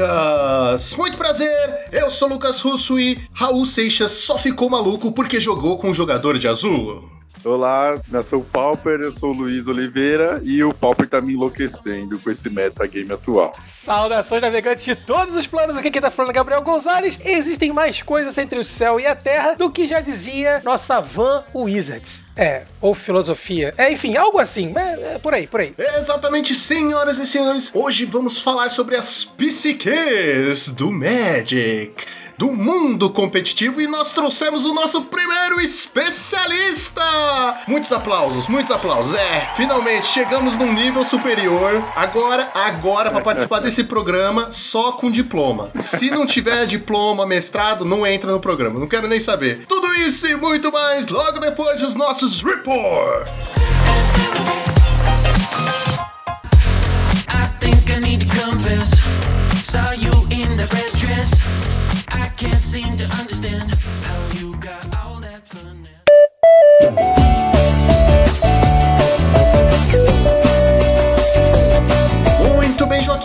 Lucas! Muito prazer, eu sou Lucas Russo e Raul Seixas só ficou maluco porque jogou com um jogador de azul. Olá, nação Pauper, eu sou o Luiz Oliveira e o Pauper tá me enlouquecendo com esse metagame atual. Saudações navegantes de todos os planos, aqui quem tá falando é Gabriel Gonzalez. Existem mais coisas entre o céu e a terra do que já dizia nossa van Wizards. É, ou filosofia. É, enfim, algo assim. É, é por aí, por aí. Exatamente, senhoras e senhores. Hoje vamos falar sobre as psiques do Magic do mundo competitivo e nós trouxemos o nosso primeiro especialista. Muitos aplausos, muitos aplausos. É, finalmente chegamos num nível superior. Agora, agora para participar desse programa só com diploma. Se não tiver diploma, mestrado, não entra no programa. Não quero nem saber. Tudo isso e muito mais logo depois dos nossos reports. Saw you in the red dress. Can't seem to understand how you got all that Muito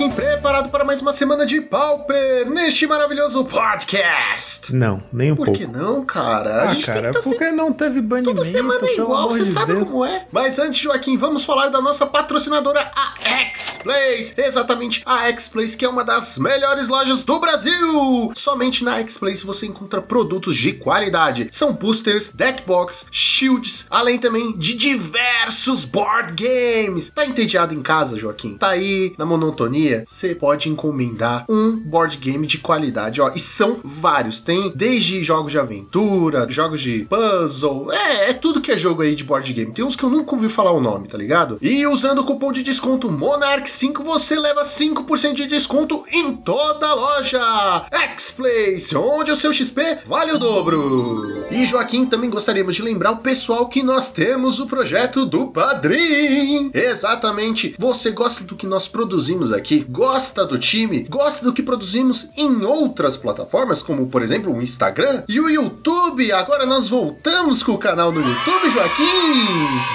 preparado para mais uma semana de Pauper neste maravilhoso podcast? Não, nem um Por pouco. Por que não, cara? Ah, cara, tá porque não teve banimento. Toda semana é igual, você sabe Deus. como é. Mas antes, Joaquim, vamos falar da nossa patrocinadora, a X-Plays. Exatamente, a X-Plays, que é uma das melhores lojas do Brasil. Somente na X-Plays você encontra produtos de qualidade. São boosters, deckbox, shields, além também de diversos board games. Tá entediado em casa, Joaquim? Tá aí na monotonia? Você pode encomendar um board game de qualidade, ó. E são vários. Tem desde jogos de aventura, jogos de puzzle, é, é tudo que é jogo aí de board game. Tem uns que eu nunca ouvi falar o nome, tá ligado? E usando o cupom de desconto Monarch5 você leva 5% de desconto em toda a loja. X-Place, onde o seu XP vale o dobro. E Joaquim, também gostaríamos de lembrar o pessoal que nós temos o projeto do Padrim. Exatamente. Você gosta do que nós produzimos aqui? Gosta do time? Gosta do que produzimos em outras plataformas, como por exemplo o Instagram e o YouTube? Agora nós voltamos com o canal no YouTube, Joaquim.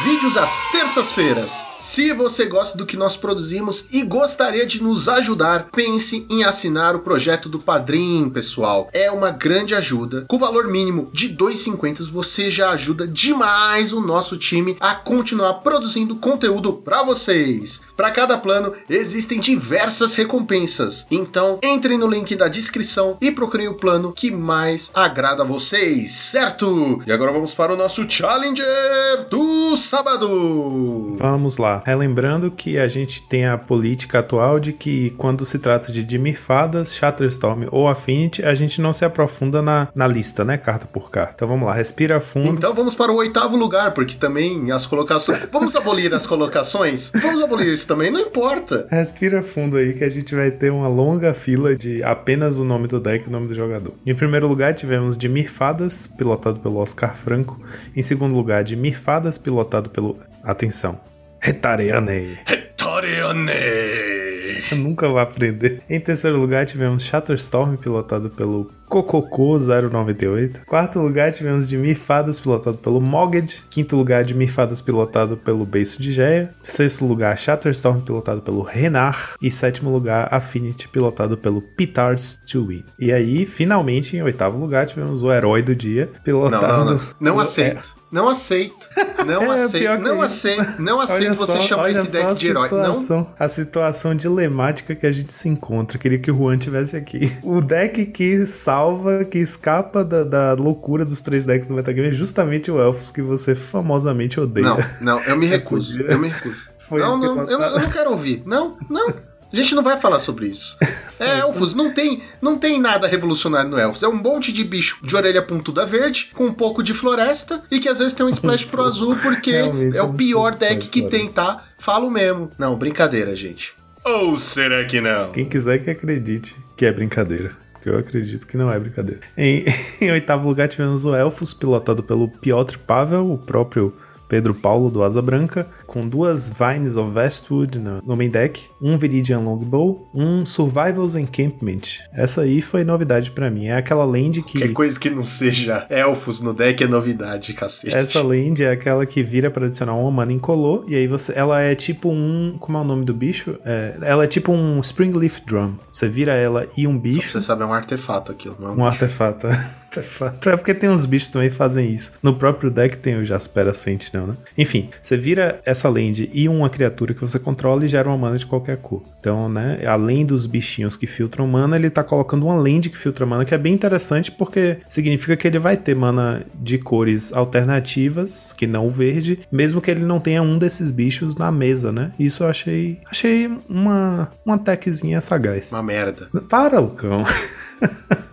Vídeos às terças-feiras. Se você gosta do que nós produzimos e gostaria de nos ajudar, pense em assinar o projeto do Padrim, pessoal. É uma grande ajuda. Com o valor mínimo de 2,50 você já ajuda demais o nosso time a continuar produzindo conteúdo para vocês. Para cada plano existem diversas recompensas. Então, entrem no link da descrição e procurem o plano que mais agrada a vocês, certo? E agora vamos para o nosso Challenger do sábado. Vamos lá. Relembrando que a gente tem a política atual de que quando se trata de Dimir Fadas, Shatterstorm ou Affinity, a gente não se aprofunda na, na lista, né? Carta por carta. Então vamos lá, respira fundo. Então vamos para o oitavo lugar, porque também as colocações. Vamos abolir as colocações? Vamos abolir isso também, não importa. Respira fundo aí que a gente vai ter uma longa fila de apenas o nome do deck e o nome do jogador. Em primeiro lugar, tivemos Dimir Fadas, pilotado pelo Oscar Franco. Em segundo lugar, Dimir Fadas, pilotado pelo. Atenção. Retareane. Retareane. Nunca vou aprender. Em terceiro lugar, tivemos Shatterstorm, pilotado pelo Cococô 098. Quarto lugar, tivemos de Mifadas, pilotado pelo Moged. Quinto lugar, de Mifadas, pilotado pelo Beiço de Geia. Sexto lugar, Shatterstorm, pilotado pelo Renar. E sétimo lugar, Affinity, pilotado pelo Pitars Chewie. E aí, finalmente, em oitavo lugar, tivemos o Herói do Dia, pilotado... Não, não, não. não aceito. Não aceito. Não É, aceito. Não isso. aceito. Não aceito você chamar esse deck de herói. Não. situação- A situação dilemática que a gente se encontra. Queria que o Juan tivesse aqui. O deck que salva, que escapa da, da loucura dos três decks do metagame é justamente o Elfos que você famosamente odeia. Não, não, eu me recuso. podia. Eu me recuso. Foi não, não, eu, não- eu não quero ouvir. Não, não. A gente não vai falar sobre isso. É, Elfos, não tem, não tem nada revolucionário no Elfos. É um monte de bicho de orelha pontuda verde, com um pouco de floresta, e que às vezes tem um splash pro azul, porque Realmente, é eu o pior deck que tem, tá? Falo mesmo. Não, brincadeira, gente. Ou será que não? Quem quiser que acredite que é brincadeira. Que eu acredito que não é brincadeira. Em, em oitavo lugar tivemos o Elfos, pilotado pelo Piotr Pavel, o próprio Pedro Paulo do Asa Branca, com duas Vines of Westwood no, main deck, um Viridian Longbow, um Survivals Encampment. Essa aí foi novidade para mim. É aquela land que. Qualquer coisa que não seja elfos no deck é novidade, cacete. Essa land é aquela que vira para adicionar uma mana incolor, e aí você. Ela é tipo um. Como é o nome do bicho? É, ela é tipo um Springleaf Drum. Você vira ela e um bicho. Você sabe, é um artefato aquilo, não é um, um artefato. É porque tem uns bichos também que fazem isso. No próprio deck tem o Jaspera Sentinel, né? Enfim, você vira essa land e uma criatura que você controla e gera uma mana de qualquer cor. Então, né, além dos bichinhos que filtram mana, ele tá colocando uma land que filtra mana, que é bem interessante porque significa que ele vai ter mana de cores alternativas, que não o verde, mesmo que ele não tenha um desses bichos na mesa, né? Isso eu achei, achei uma uma techzinha sagaz. Uma merda. Para, Lucão.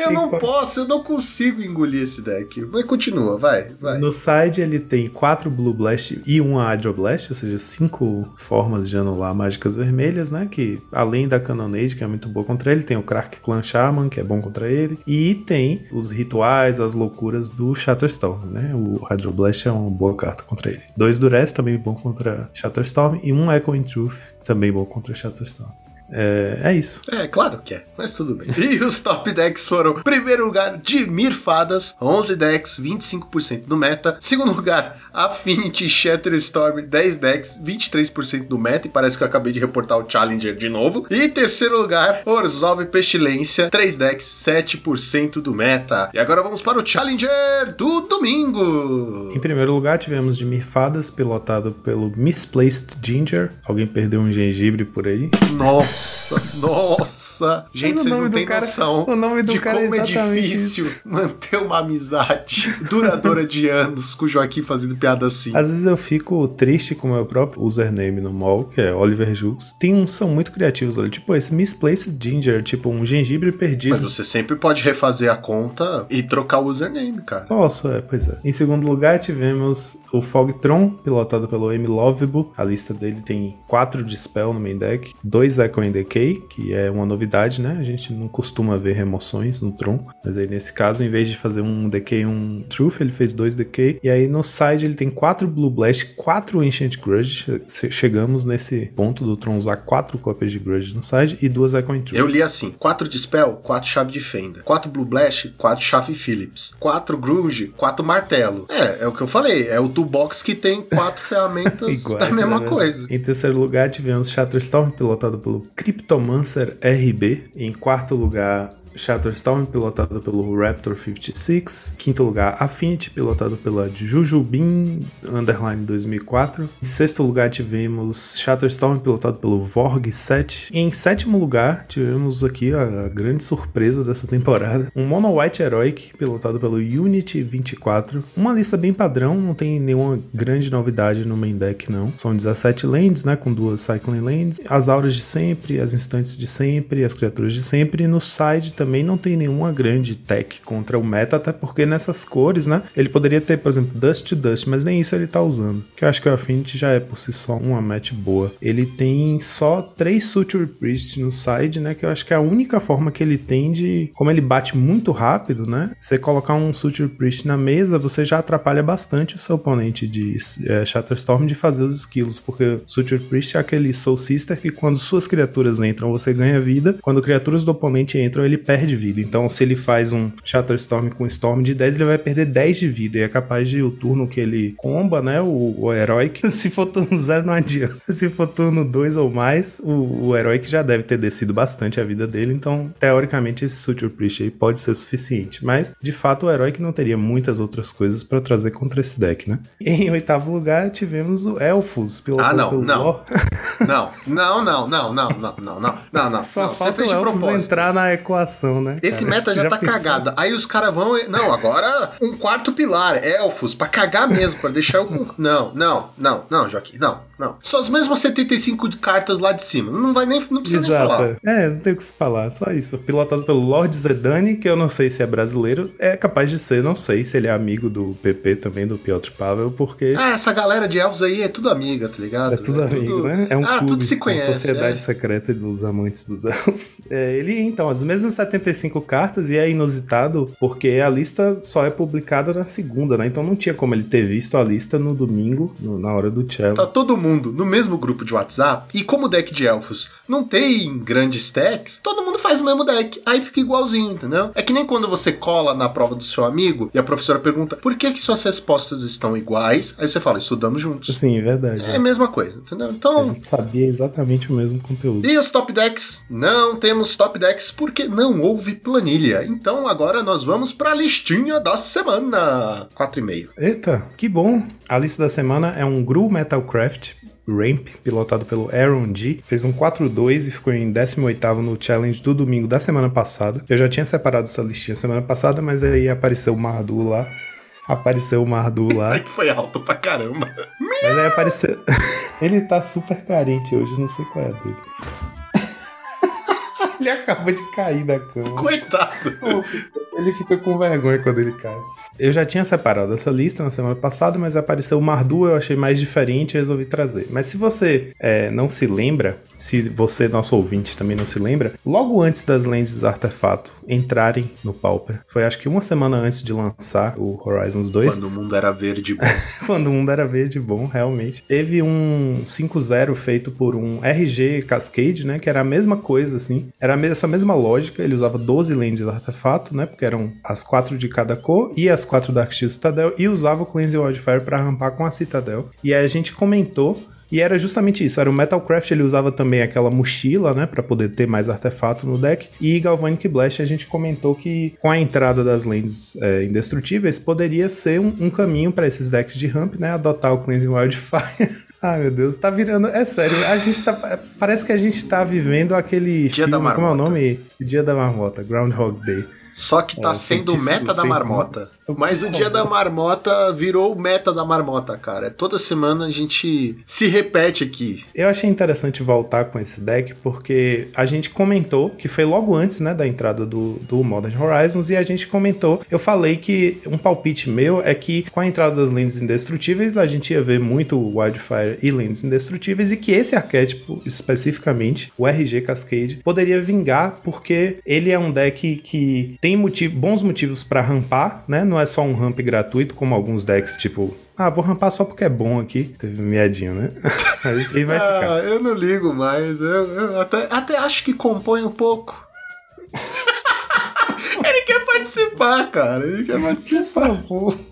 Eu não posso, eu não consigo engolir esse deck. Mas continua, vai, vai. No side ele tem quatro Blue Blast e uma Hydro Blast, ou seja, cinco formas de anular mágicas vermelhas, né? Que além da Cannonade, que é muito boa contra ele, tem o Crack Clan Shaman, que é bom contra ele, e tem os rituais, as loucuras do Shatterstorm, né? O Hydro Blast é uma boa carta contra ele. Dois Duress também bom contra Shatterstorm e um Echoing Truth também bom contra Shatterstorm. É, é, isso. É, claro que é, mas tudo bem. E os top decks foram: primeiro lugar, Dimir Fadas, 11 decks, 25% do meta. Segundo lugar, Affinity Shatterstorm, 10 decks, 23% do meta. E parece que eu acabei de reportar o Challenger de novo. E terceiro lugar, Orzhov Pestilência, 3 decks, 7% do meta. E agora vamos para o Challenger do domingo. Em primeiro lugar, tivemos Dimir Fadas, pilotado pelo Misplaced Ginger. Alguém perdeu um gengibre por aí? Nossa! Nossa, nossa. Gente, vocês não têm cara, noção o nome do de cara como é, é difícil isso. manter uma amizade duradoura de anos com o Joaquim fazendo piada assim. Às vezes eu fico triste com o meu próprio username no mall, que é Oliver Jux. Tem uns são muito criativos ali, tipo esse Misplaced Ginger, tipo um gengibre perdido. Mas você sempre pode refazer a conta e trocar o username, cara. Posso, é, pois é. Em segundo lugar, tivemos o Fogtron, pilotado pelo M. Lovable. A lista dele tem 4 de spell no main deck, 2 Echo Decay, que é uma novidade, né? A gente não costuma ver remoções no Tron, mas aí nesse caso, em vez de fazer um Decay e um Truth, ele fez dois Decay. E aí no side ele tem quatro Blue Blast, quatro Ancient Grudge. Chegamos nesse ponto do Tron usar quatro cópias de Grudge no side e duas Echoing Truth. Eu li assim: quatro Dispel, quatro Chave de Fenda, quatro Blue Blast, quatro Chave Phillips, quatro Grunge, quatro Martelo. É, é o que eu falei, é o toolbox que tem quatro ferramentas Iguais, da mesma né? coisa. Em terceiro lugar, tivemos Shatterstorm, pilotado pelo Cryptomancer RB. Em quarto lugar, Shatterstorm, pilotado pelo Raptor 56. Quinto lugar, Affinity, pilotado pela Jujubin Underline 2004. Em sexto lugar, tivemos Shatterstorm, pilotado pelo Vorg 7. Em sétimo lugar, tivemos aqui a grande surpresa dessa temporada: um Mono White Heroic, pilotado pelo Unity 24. Uma lista bem padrão, não tem nenhuma grande novidade no main deck, não. São 17 lands, né? Com duas Cycling Lands, as auras de sempre, as instantes de sempre, as criaturas de sempre. E no side também não tem nenhuma grande tech contra o meta, até porque nessas cores, né? Ele poderia ter, por exemplo, Dust to Dust, mas nem isso ele tá usando. Que eu acho que o Affinity já é por si só uma match boa. Ele tem só três Suture Priest no side, né? Que eu acho que é a única forma que ele tem de. Como ele bate muito rápido, né? Você colocar um Suture Priest na mesa, você já atrapalha bastante o seu oponente de é, Shatterstorm de fazer os skills, porque Suture Priest é aquele Soul Sister que quando suas criaturas entram, você ganha vida. Quando criaturas do oponente entram, ele perde vida. Então, se ele faz um Shatterstorm com Storm de 10, ele vai perder 10 de vida. E é capaz de o turno que ele comba, né? O, o Heroic. Se for turno 0, não adianta. Se for turno 2 ou mais, o, o Heroic já deve ter descido bastante a vida dele. Então, teoricamente, esse Suture Priest aí pode ser suficiente. Mas, de fato, o Heroic não teria muitas outras coisas para trazer contra esse deck, né? Em oitavo lugar, tivemos o Elfos. Pelo, ah, não, pelo não. não. Não, não, não, não, não, não, não, não, não. Só não, falta o Elfos entrar na equação né? Esse cara? meta já, já tá pensou? cagado. Aí os caras vão. Não, agora um quarto pilar, elfos, pra cagar mesmo, pra deixar eu. Não, não, não, não, Joaquim, não. Não. São as mesmas 75 cartas lá de cima. Não vai nem, não precisa Exato. nem falar. É, não tem o que falar, só isso. Pilotado pelo Lord Zedani, que eu não sei se é brasileiro, é capaz de ser, não sei se ele é amigo do PP também, do Piotr Pavel, porque... Ah, essa galera de elfos aí é tudo amiga, tá ligado? É tudo é amigo, tudo... né? É um ah, clube, tudo se conhece, uma sociedade é. secreta dos amantes dos elfos. É, ele, então, as mesmas 75 cartas, e é inusitado, porque a lista só é publicada na segunda, né? Então não tinha como ele ter visto a lista no domingo, no, na hora do cello. Tá todo mundo no mesmo grupo de WhatsApp, e como o deck de elfos não tem grandes stacks, todo mundo faz o mesmo deck. Aí fica igualzinho, entendeu? É que nem quando você cola na prova do seu amigo e a professora pergunta por que, que suas respostas estão iguais, aí você fala, estudamos juntos. Sim, é verdade. É, é. a mesma coisa, entendeu? Então. A gente sabia exatamente o mesmo conteúdo. E os top decks? Não temos top decks porque não houve planilha. Então agora nós vamos pra listinha da semana. 4,5. Eita, que bom. A lista da semana é um Gru Metalcraft Ramp, pilotado pelo Aaron G. Fez um 4-2 e ficou em 18 no challenge do domingo da semana passada. Eu já tinha separado essa listinha semana passada, mas aí apareceu o Mardu lá. Apareceu o Mardu lá. que foi alto pra caramba. Mas aí apareceu. Ele tá super carente hoje, não sei qual é a dele. Ele acabou de cair da cama. Coitado. Ele fica com vergonha quando ele cai. Eu já tinha separado essa lista na semana passada, mas apareceu o Mardu, eu achei mais diferente e resolvi trazer. Mas se você é, não se lembra, se você, nosso ouvinte, também não se lembra, logo antes das lentes artefato entrarem no Pauper, foi acho que uma semana antes de lançar o Horizons 2. Quando o mundo era verde bom. Quando o mundo era verde bom, realmente. Teve um 5-0 feito por um RG Cascade, né? Que era a mesma coisa, assim. Era essa mesma lógica, ele usava 12 lentes artefato, né? Porque eram as quatro de cada cor e as quatro Dark Shield Citadel e usava o Cleanse Wildfire para rampar com a Citadel. E aí a gente comentou e era justamente isso, era o Metalcraft, ele usava também aquela mochila, né, para poder ter mais artefato no deck. E Galvanic Blast a gente comentou que com a entrada das lentes é, indestrutíveis poderia ser um, um caminho para esses decks de ramp, né, adotar o Cleansing Wildfire. Ai, meu Deus, tá virando. É sério, a gente tá. Parece que a gente tá vivendo aquele Dia filme. Da marmota. Como é o nome? Dia da Marmota, Groundhog Day. Só que tá é, sendo meta da marmota. Mas o dia da marmota virou o meta da marmota, cara. Toda semana a gente se repete aqui. Eu achei interessante voltar com esse deck porque a gente comentou, que foi logo antes, né, da entrada do, do Modern Horizons, e a gente comentou, eu falei que um palpite meu é que com a entrada das lentes indestrutíveis, a gente ia ver muito Wildfire e lentes indestrutíveis, e que esse arquétipo, especificamente, o RG Cascade, poderia vingar porque ele é um deck que tem bons motivos para rampar, né? É só um ramp gratuito, como alguns decks, tipo, ah, vou rampar só porque é bom aqui. Teve miadinho, né? Mas aí vai ah, ficar. Eu não ligo mais. Eu, eu até, até acho que compõe um pouco. Participar, cara. Ele quer participar.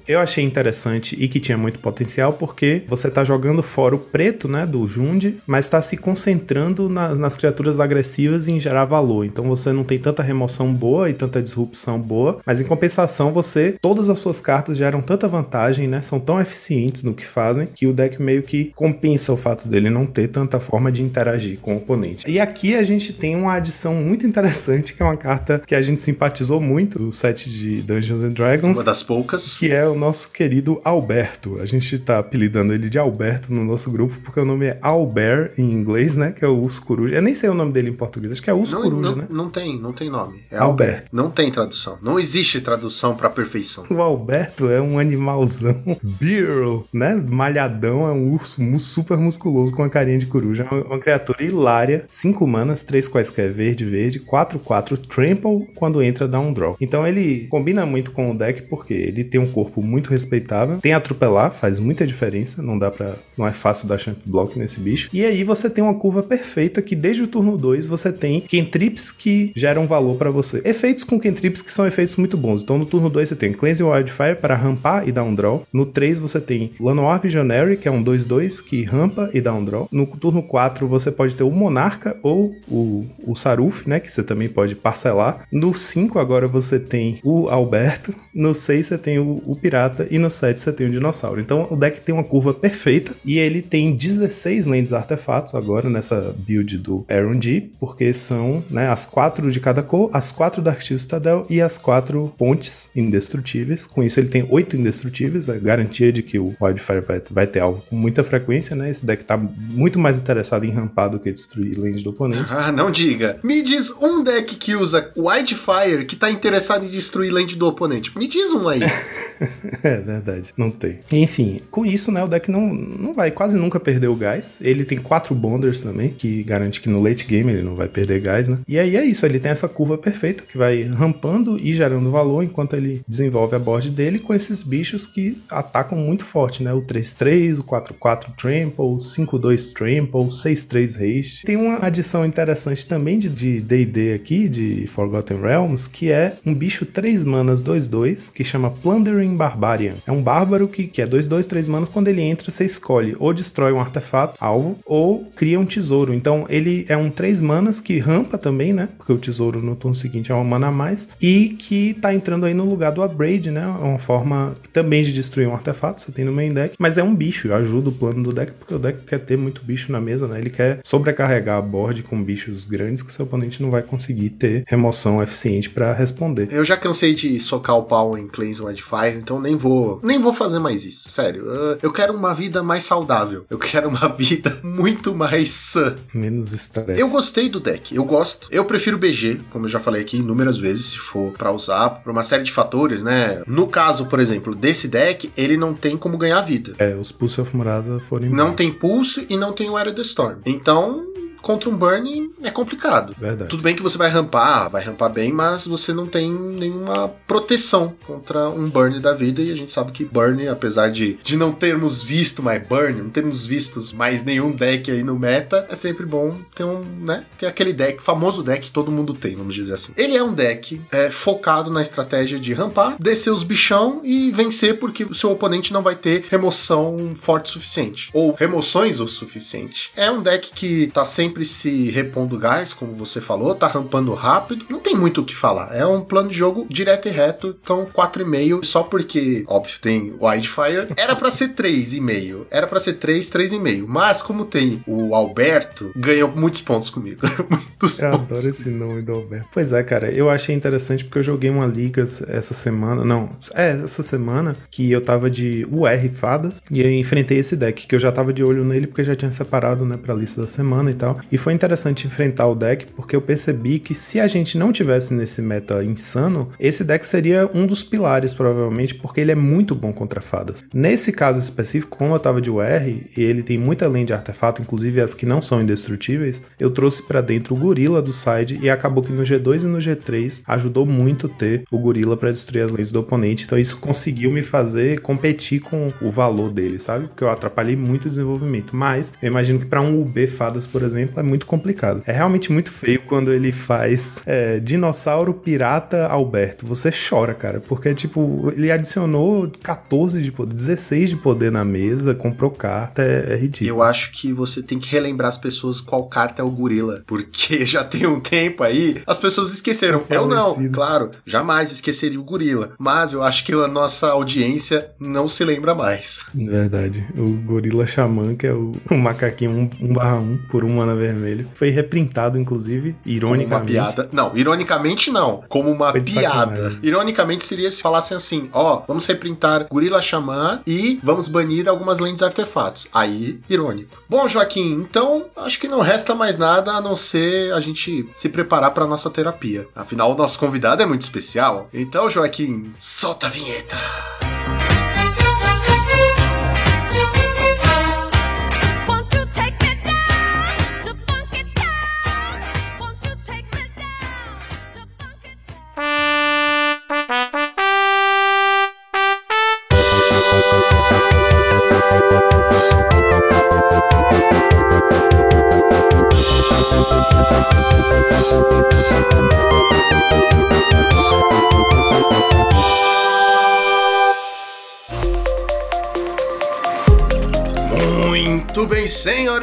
Eu achei interessante e que tinha muito potencial porque você tá jogando fora o preto, né, do Jund, mas tá se concentrando na, nas criaturas agressivas e em gerar valor. Então você não tem tanta remoção boa e tanta disrupção boa, mas em compensação você, todas as suas cartas geram tanta vantagem, né, são tão eficientes no que fazem que o deck meio que compensa o fato dele não ter tanta forma de interagir com o oponente. E aqui a gente tem uma adição muito interessante que é uma carta que a gente simpatizou muito, set de Dungeons and Dragons. Uma das poucas. Que é o nosso querido Alberto. A gente tá apelidando ele de Alberto no nosso grupo, porque o nome é Albert em inglês, né? Que é o urso coruja. Eu nem sei o nome dele em português, acho que é urso não, coruja, não, né? Não tem, não tem nome. É Alberto. Alberto. Não tem tradução. Não existe tradução pra perfeição. O Alberto é um animalzão, Beetle, né? Malhadão, é um urso super musculoso com a carinha de coruja. É uma criatura hilária, 5 manas, 3 quaisquer verde, verde, 4, 4, trample, quando entra dá um draw. Então ele combina muito com o deck porque ele tem um corpo muito respeitável, tem atropelar, faz muita diferença, não dá para, não é fácil dar champ block nesse bicho. E aí você tem uma curva perfeita que desde o turno 2 você tem cantrips que geram valor para você. Efeitos com cantrips que são efeitos muito bons. Então no turno 2 você tem Cleanse Wildfire para rampar e dar um draw. No 3 você tem Lanoir Visionary, que é um 2-2 que rampa e dá um draw. No turno 4 você pode ter o Monarca ou o, o Saruf, né, que você também pode parcelar. No 5 agora você tem o Alberto, no 6 você tem o, o Pirata e no 7 você tem o Dinossauro. Então o deck tem uma curva perfeita e ele tem 16 lentes artefatos agora nessa build do Aaron G, porque são né, as quatro de cada cor, as quatro Dark Steel Citadel e as quatro pontes indestrutíveis. Com isso ele tem oito indestrutíveis, a garantia de que o Wildfire vai, vai ter alvo com muita frequência, né? Esse deck tá muito mais interessado em rampar do que destruir lentes do oponente. Ah, não diga. Me diz um deck que usa Wildfire que tá interessado em destruir lente do oponente. Me diz um aí. é verdade, não tem. Enfim, com isso, né, o deck não, não vai quase nunca perder o gás. Ele tem quatro bonders também, que garante que no late game ele não vai perder gás, né? E aí é isso, ele tem essa curva perfeita que vai rampando e gerando valor enquanto ele desenvolve a board dele com esses bichos que atacam muito forte, né? O 3-3, o 4-4 Trample, o 5-2 Trample, 6-3 Haste. Tem uma adição interessante também de D&D aqui, de Forgotten Realms, que é um bicho 3 manas 2-2, que chama Plundering Barbarian. É um bárbaro que, que é 2-2, 3 manas, quando ele entra você escolhe ou destrói um artefato, alvo, ou cria um tesouro. Então ele é um 3 manas que rampa também, né? Porque o tesouro no turno seguinte é uma mana a mais, e que tá entrando aí no lugar do Abrade, né? É uma forma também de destruir um artefato, você tem no main deck, mas é um bicho, ajuda o plano do deck, porque o deck quer ter muito bicho na mesa, né? Ele quer sobrecarregar a board com bichos grandes que seu oponente não vai conseguir ter remoção eficiente para responder. Eu já cansei de socar o pau em Clays Wildfire, então nem vou, nem vou fazer mais isso, sério. Eu quero uma vida mais saudável. Eu quero uma vida muito mais sã. Menos estresse. Eu gostei do deck, eu gosto. Eu prefiro BG, como eu já falei aqui inúmeras vezes, se for para usar, por uma série de fatores, né? No caso, por exemplo, desse deck, ele não tem como ganhar vida. É, os Pulse of Murata foram Não tem Pulse e não tem o Era the Storm. Então, contra um burn é complicado. Verdade. Tudo bem que você vai rampar, vai rampar bem, mas você não tem nenhuma proteção contra um burn da vida. E a gente sabe que burn, apesar de, de não termos visto mais burn, não termos visto mais nenhum deck aí no meta, é sempre bom ter um, né? Que é aquele deck, famoso deck que todo mundo tem, vamos dizer assim. Ele é um deck é, focado na estratégia de rampar, descer os bichão e vencer porque o seu oponente não vai ter remoção forte o suficiente. Ou remoções o suficiente. É um deck que tá sempre sempre se repondo gás, como você falou, tá rampando rápido. Não tem muito o que falar. É um plano de jogo direto e reto, então 4,5 só porque, óbvio, tem Wildfire. Era para ser 3,5. Era para ser 3, 3,5. Mas como tem o Alberto, ganhou muitos pontos comigo. muitos eu pontos. adoro esse nome do Alberto. Pois é, cara, eu achei interessante porque eu joguei uma liga essa semana, não, é, essa semana que eu tava de UR Fadas e eu enfrentei esse deck, que eu já tava de olho nele porque já tinha separado, né, pra lista da semana e tal. E foi interessante enfrentar o deck porque eu percebi que se a gente não tivesse nesse meta insano, esse deck seria um dos pilares, provavelmente, porque ele é muito bom contra fadas. Nesse caso específico, como eu tava de UR e ele tem muita lente de artefato, inclusive as que não são indestrutíveis, eu trouxe para dentro o gorila do side e acabou que no G2 e no G3 ajudou muito ter o gorila para destruir as lentes do oponente. Então isso conseguiu me fazer competir com o valor dele, sabe? Porque eu atrapalhei muito o desenvolvimento. Mas eu imagino que para um UB fadas, por exemplo, é muito complicado. É realmente muito feio quando ele faz é, dinossauro pirata Alberto. Você chora, cara, porque tipo, ele adicionou 14 de poder, 16 de poder na mesa, comprou carta, é, é ridículo. Eu acho que você tem que relembrar as pessoas qual carta é o gorila, porque já tem um tempo aí, as pessoas esqueceram. Eu não, claro, jamais esqueceria o gorila, mas eu acho que a nossa audiência não se lembra mais. Verdade. O gorila xamã, que é o, o macaquinho 1 barra 1 por um mana vermelho. Foi reprintado, inclusive, Como uma ironicamente. piada. Não, ironicamente não. Como uma Foi piada. sacanagem. Ironicamente seria se falassem assim: ó, vamos reprintar Gorila Xamã e vamos banir algumas lentes artefatos. Aí, irônico. Bom, Joaquim, então acho que não resta mais nada a não ser a gente se preparar para nossa terapia. Afinal, o nosso convidado é muito especial. Então, Joaquim, solta a vinheta.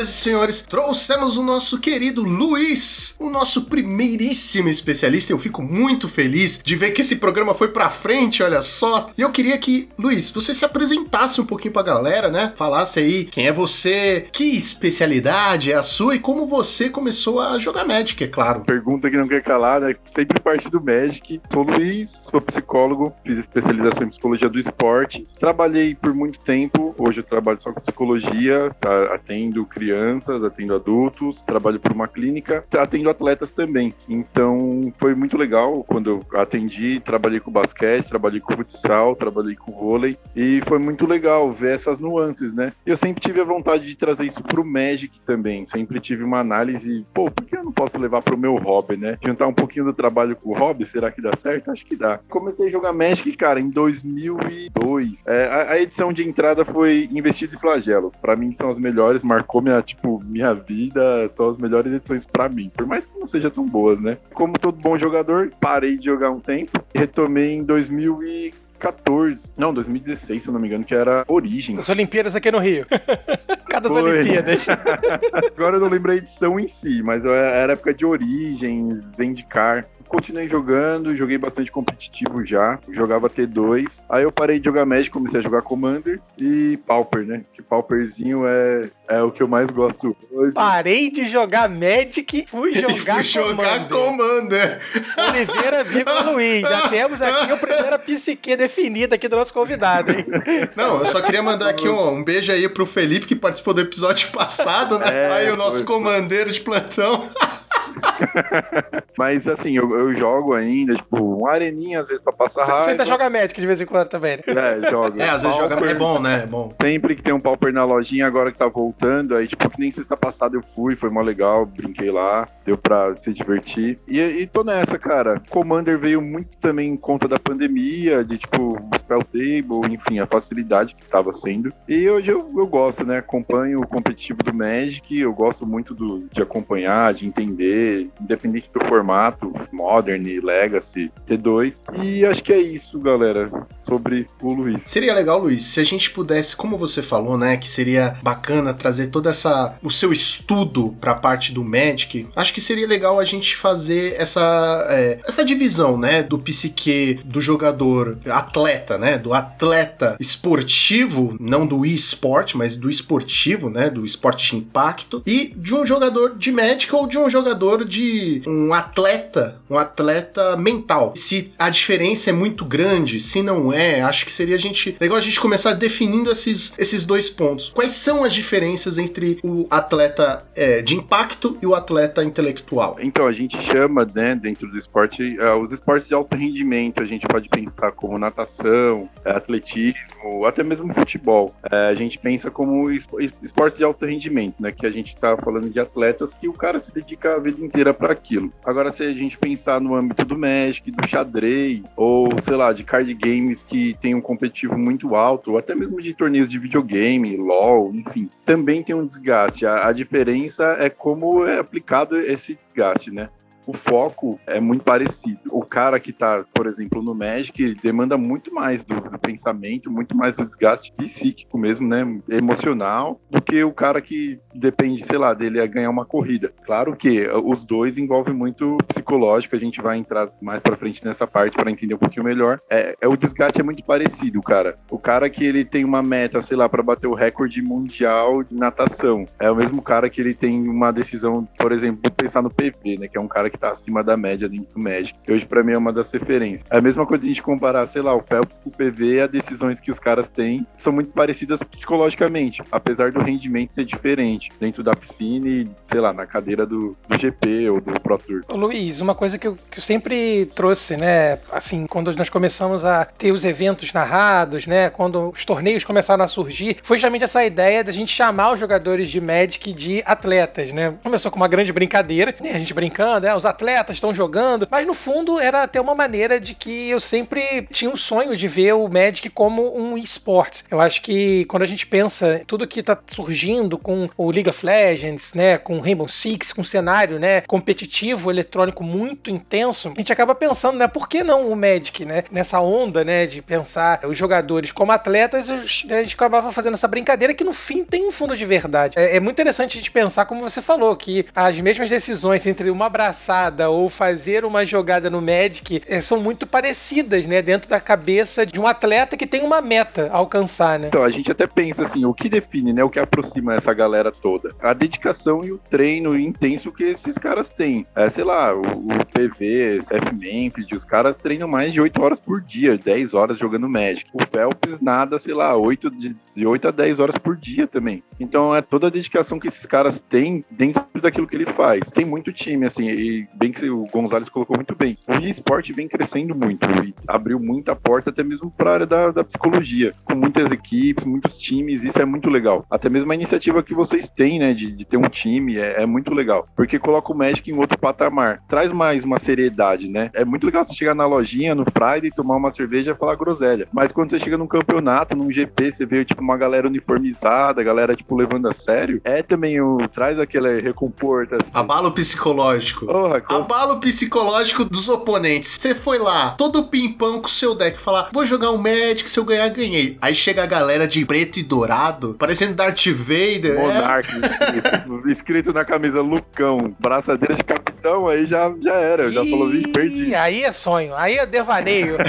Senhoras e senhores, trouxemos o nosso querido Luiz, nosso primeiríssimo especialista. Eu fico muito feliz de ver que esse programa foi pra frente, olha só. E eu queria que, Luiz, você se apresentasse um pouquinho pra galera, né? Falasse aí quem é você, que especialidade é a sua e como você começou a jogar Magic, é claro. Pergunta que não quer calar, né? Sempre parte do Magic. Sou Luiz, sou psicólogo, fiz especialização em psicologia do esporte. Trabalhei por muito tempo, hoje eu trabalho só com psicologia, tá? atendo crianças, atendo adultos, trabalho por uma clínica, atendo atletas também. Então foi muito legal quando eu atendi, trabalhei com basquete, trabalhei com futsal, trabalhei com vôlei e foi muito legal ver essas nuances, né? Eu sempre tive a vontade de trazer isso pro Magic também, sempre tive uma análise, pô, por que eu não posso levar pro meu hobby, né? Juntar um pouquinho do trabalho com o hobby, será que dá certo? Acho que dá. Comecei a jogar Magic, cara, em 2002. É, a, a edição de entrada foi Investido e Flagelo. Pra mim são as melhores, marcou minha, tipo, minha vida, são as melhores edições pra mim, por mais não sejam tão boas, né? Como todo bom jogador, parei de jogar um tempo e retomei em 2014, não, 2016, se eu não me engano, que era Origem. As Olimpíadas aqui no Rio. Cada Foi. Olimpíadas. Agora eu não lembro a edição em si, mas eu- era época de Origem, Zendikar. Continuei jogando, joguei bastante competitivo já, jogava T2. Aí eu parei de jogar Magic, comecei a jogar Commander e Pauper, né? Que Pauperzinho é, é o que eu mais gosto hoje. Parei de jogar Magic, fui jogar fui jogar Commander. Commander. Oliveira Viva Luiz. Já temos aqui a primeira psique definida aqui do nosso convidado, hein? Não, eu só queria mandar aqui um, um beijo aí pro Felipe que participou do episódio passado, né? É, aí o nosso foi. comandeiro de plantão. Mas assim, eu, eu jogo ainda, tipo, uma areninha às vezes pra passar Você raiva. ainda joga Magic de vez em quando também, né? É, jogo. É, às vezes joga. É bom, né? É bom. Sempre que tem um Pauper na lojinha, agora que tá voltando, aí, tipo, que nem sexta passada eu fui, foi mó legal, brinquei lá, deu pra se divertir. E, e tô nessa, cara. Commander veio muito também em conta da pandemia, de, tipo, spell table, enfim, a facilidade que tava sendo. E hoje eu, eu gosto, né? Acompanho o competitivo do Magic, eu gosto muito do, de acompanhar, de entender, independente do formato, Modern, Legacy, T2. E acho que é isso, galera, sobre o Luiz. Seria legal, Luiz, se a gente pudesse, como você falou, né, que seria bacana trazer toda essa o seu estudo para a parte do Magic. Acho que seria legal a gente fazer essa é, essa divisão, né, do psique do jogador atleta, né, do atleta esportivo, não do e-sport, mas do esportivo, né, do esporte de impacto e de um jogador de Magic ou de um jogador de um atleta, um atleta mental. Se a diferença é muito grande, se não é, acho que seria a gente legal a gente começar definindo esses, esses dois pontos. Quais são as diferenças entre o atleta é, de impacto e o atleta intelectual? Então, a gente chama, né, dentro do esporte, eh, os esportes de alto rendimento, a gente pode pensar como natação, eh, atletismo, até mesmo futebol. Eh, a gente pensa como espo- esportes de alto rendimento, né, que a gente está falando de atletas que o cara se dedica a vida inteira para aquilo. Agora, se a gente pensar no âmbito do Magic, do xadrez, ou, sei lá, de card games que tem um competitivo muito alto, ou até mesmo de torneios de videogame, LoL, enfim, também tem um desgaste. A, a diferença é como é aplicado esse desgaste, né? O foco é muito parecido. O cara que tá, por exemplo, no Magic, demanda muito mais do, do pensamento, muito mais do desgaste psíquico mesmo, né? Emocional, do que o cara que depende, sei lá, dele é ganhar uma corrida. Claro que os dois envolvem muito psicológico, a gente vai entrar mais pra frente nessa parte para entender um pouquinho melhor. É, é o desgaste é muito parecido, cara. O cara que ele tem uma meta, sei lá, para bater o recorde mundial de natação, é o mesmo cara que ele tem uma decisão, por exemplo, pensar no PV, né, que é um cara que tá acima da média dentro do Magic. Que hoje para mim é uma das referências. É a mesma coisa de a gente comparar, sei lá, o Phelps com o PV, as decisões que os caras têm são muito parecidas psicologicamente, apesar do rendimento ser diferente dentro da piscina e, sei lá, na cadeira do, do GP ou do Pro Tour. Ô, Luiz, uma coisa que eu, que eu sempre trouxe, né? Assim, quando nós começamos a ter os eventos narrados, né? Quando os torneios começaram a surgir, foi justamente essa ideia da gente chamar os jogadores de Magic de atletas, né? Começou com uma grande brincadeira, né? A gente brincando, né? Os os atletas estão jogando, mas no fundo era até uma maneira de que eu sempre tinha um sonho de ver o Magic como um esporte. Eu acho que quando a gente pensa tudo que tá surgindo com o League of Legends, né, com Rainbow Six, com um cenário, né, competitivo, eletrônico muito intenso, a gente acaba pensando, né, por que não o Magic, né, nessa onda, né, de pensar os jogadores como atletas, a gente acabava fazendo essa brincadeira que no fim tem um fundo de verdade. É, é muito interessante a gente pensar, como você falou, que as mesmas decisões entre uma abraçada ou fazer uma jogada no Magic eh, são muito parecidas, né, dentro da cabeça de um atleta que tem uma meta a alcançar, né. Então, a gente até pensa assim, o que define, né, o que aproxima essa galera toda? A dedicação e o treino intenso que esses caras têm. É, sei lá, o, o PV, SF Memphis, os caras treinam mais de 8 horas por dia, 10 horas jogando Magic. O Phelps nada, sei lá, 8, de, de 8 a 10 horas por dia também. Então, é toda a dedicação que esses caras têm dentro daquilo que ele faz. Tem muito time, assim, e bem que o Gonzalez colocou muito bem. O esporte vem crescendo muito e abriu muita porta até mesmo para a área da, da psicologia, com muitas equipes, muitos times, isso é muito legal. Até mesmo a iniciativa que vocês têm, né, de, de ter um time, é, é muito legal, porque coloca o Magic em outro patamar, traz mais uma seriedade, né? É muito legal você chegar na lojinha, no Friday, tomar uma cerveja e falar groselha, mas quando você chega num campeonato, num GP, você vê, tipo, uma galera uniformizada, galera, tipo, levando a sério, é também o, traz aquele reconforto, assim. Abalo psicológico. Porra, Abalo psicológico dos oponentes. Você foi lá, todo pimpão com o seu deck, falar, vou jogar um Magic, se eu ganhar, ganhei. Aí chega a galera de preto e dourado, parecendo Darth Vader. é. Monark escrito, escrito na camisa Lucão, braçadeira de capitão, aí já, já era. Já falou, vim, perdi. Ih, Aí é sonho, aí é devaneio.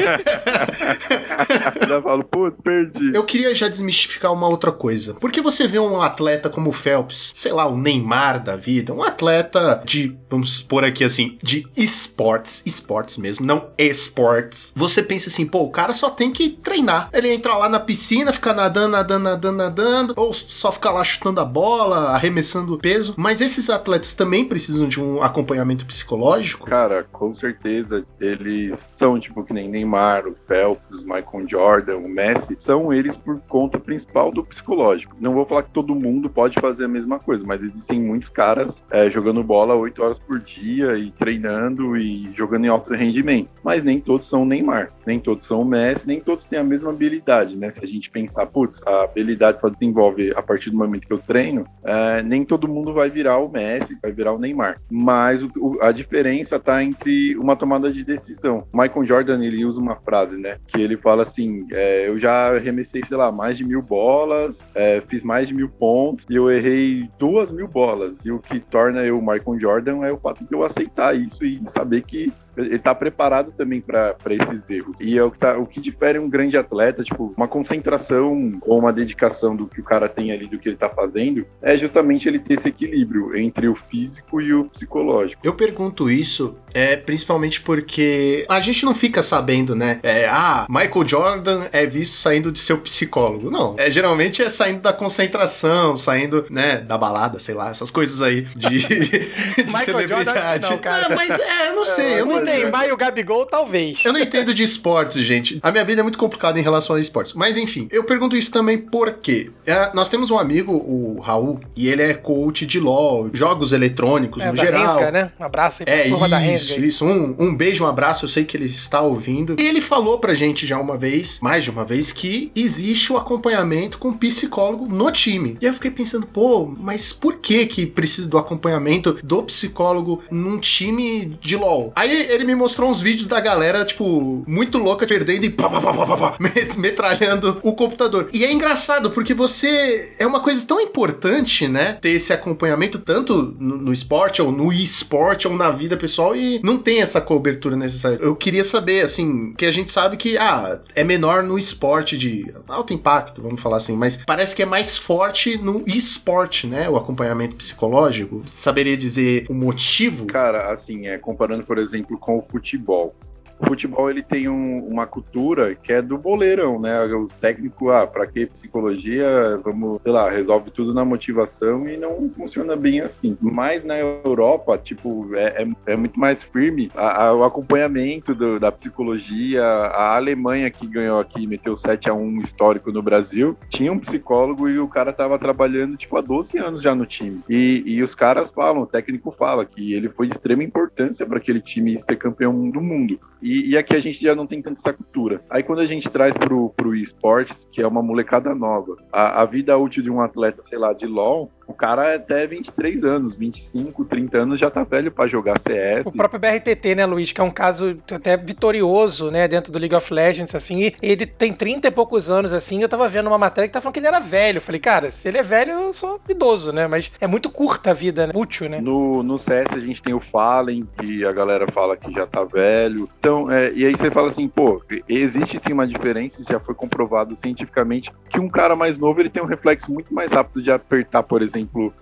já falo, putz, perdi. Eu queria já desmistificar uma outra coisa. Por que você vê um atleta como o Phelps, sei lá, o Neymar da vida, um atleta de, vamos pôr aqui assim, de esportes, esportes mesmo, não esportes. Você pensa assim, pô, o cara só tem que treinar. Ele entra lá na piscina, fica nadando, nadando, nadando, nadando, ou só fica lá chutando a bola, arremessando o peso. Mas esses atletas também precisam de um acompanhamento psicológico? Cara, com certeza eles são tipo que nem Neymar, o Phelps, Michael Jordan, o Messi, são eles por conta principal do psicológico. Não vou falar que todo mundo pode fazer a mesma coisa, mas existem muitos caras é, jogando bola 8 horas por dia e treinando e jogando em alto rendimento. Mas nem todos são o Neymar, nem todos são o Messi, nem todos têm a mesma habilidade, né? Se a gente pensar, putz, a habilidade só desenvolve a partir do momento que eu treino, é, nem todo mundo vai virar o Messi, vai virar o Neymar. Mas o- o- a diferença tá entre uma tomada de decisão. O Michael Jordan, ele usa uma frase, né? Que ele fala assim, é, eu já arremessei, sei lá, mais de mil bolas, é, fiz mais de mil pontos, e eu errei duas mil bolas. E o que torna eu o Michael Jordan é o fato de eu aceitar isso e saber que ele tá preparado também para esses erros. E é o que, tá, o que difere um grande atleta, tipo, uma concentração ou uma dedicação do que o cara tem ali, do que ele tá fazendo, é justamente ele ter esse equilíbrio entre o físico e o psicológico. Eu pergunto isso é principalmente porque a gente não fica sabendo, né? É, ah, Michael Jordan é visto saindo de seu psicólogo. Não, é geralmente é saindo da concentração, saindo, né, da balada, sei lá, essas coisas aí de, de Michael Jordan, acho que não, cara. É, mas é, eu não sei, eu não Neymar e o Gabigol, talvez. eu não entendo de esportes, gente. A minha vida é muito complicada em relação a esportes. Mas enfim, eu pergunto isso também porque é, nós temos um amigo, o Raul, e ele é coach de LoL, jogos eletrônicos É, no da geral. Rensga, né? Um abraço aí pra É turma da isso, Rensga. isso. Um, um beijo, um abraço. Eu sei que ele está ouvindo. E ele falou pra gente já uma vez, mais de uma vez, que existe o acompanhamento com psicólogo no time. E aí eu fiquei pensando, pô, mas por que que precisa do acompanhamento do psicólogo num time de LoL? Aí ele me mostrou uns vídeos da galera, tipo, muito louca, perdendo e pá, pá, pá, pá, pá, pá, me- metralhando o computador. E é engraçado, porque você... É uma coisa tão importante, né? Ter esse acompanhamento tanto no, no esporte, ou no esporte, ou na vida pessoal, e não tem essa cobertura necessária. Eu queria saber, assim, que a gente sabe que, ah, é menor no esporte de alto impacto, vamos falar assim, mas parece que é mais forte no esporte, né? O acompanhamento psicológico. Saberia dizer o motivo? Cara, assim, é, comparando, por exemplo, com o futebol. O futebol ele tem um- uma cultura que é do boleirão, né? Os técnicos, ah, pra que psicologia? Vamos, sei lá, resolve tudo na motivação e não funciona bem assim. Mas na Europa, tipo, é, é- é muito mais firme a- a- o acompanhamento do- da psicologia. A Alemanha que ganhou aqui, meteu 7 a 1 histórico no Brasil, tinha um psicólogo e o cara tava trabalhando, tipo, há 12 anos já no time. E, e os caras falam, o técnico fala que ele foi de extrema importância para aquele time ser campeão do mundo. E, e aqui a gente já não tem tanta essa cultura. Aí quando a gente traz pro, pro esportes, que é uma molecada nova, a, a vida útil de um atleta, sei lá, de LoL, o cara é até 23 anos, 25, 30 anos já tá velho para jogar CS. O próprio BRTT, né, Luiz, que é um caso até vitorioso, né, dentro do League of Legends, assim, e ele tem 30 e poucos anos, assim, eu tava vendo uma matéria que tava falando que ele era velho. Eu falei, cara, se ele é velho, eu sou idoso, né, mas é muito curta a vida, né, útil, né. No, no CS a gente tem o Fallen, que a galera fala que já tá velho. Então, é, e aí você fala assim, pô, existe sim uma diferença, já foi comprovado cientificamente, que um cara mais novo ele tem um reflexo muito mais rápido de apertar, por exemplo,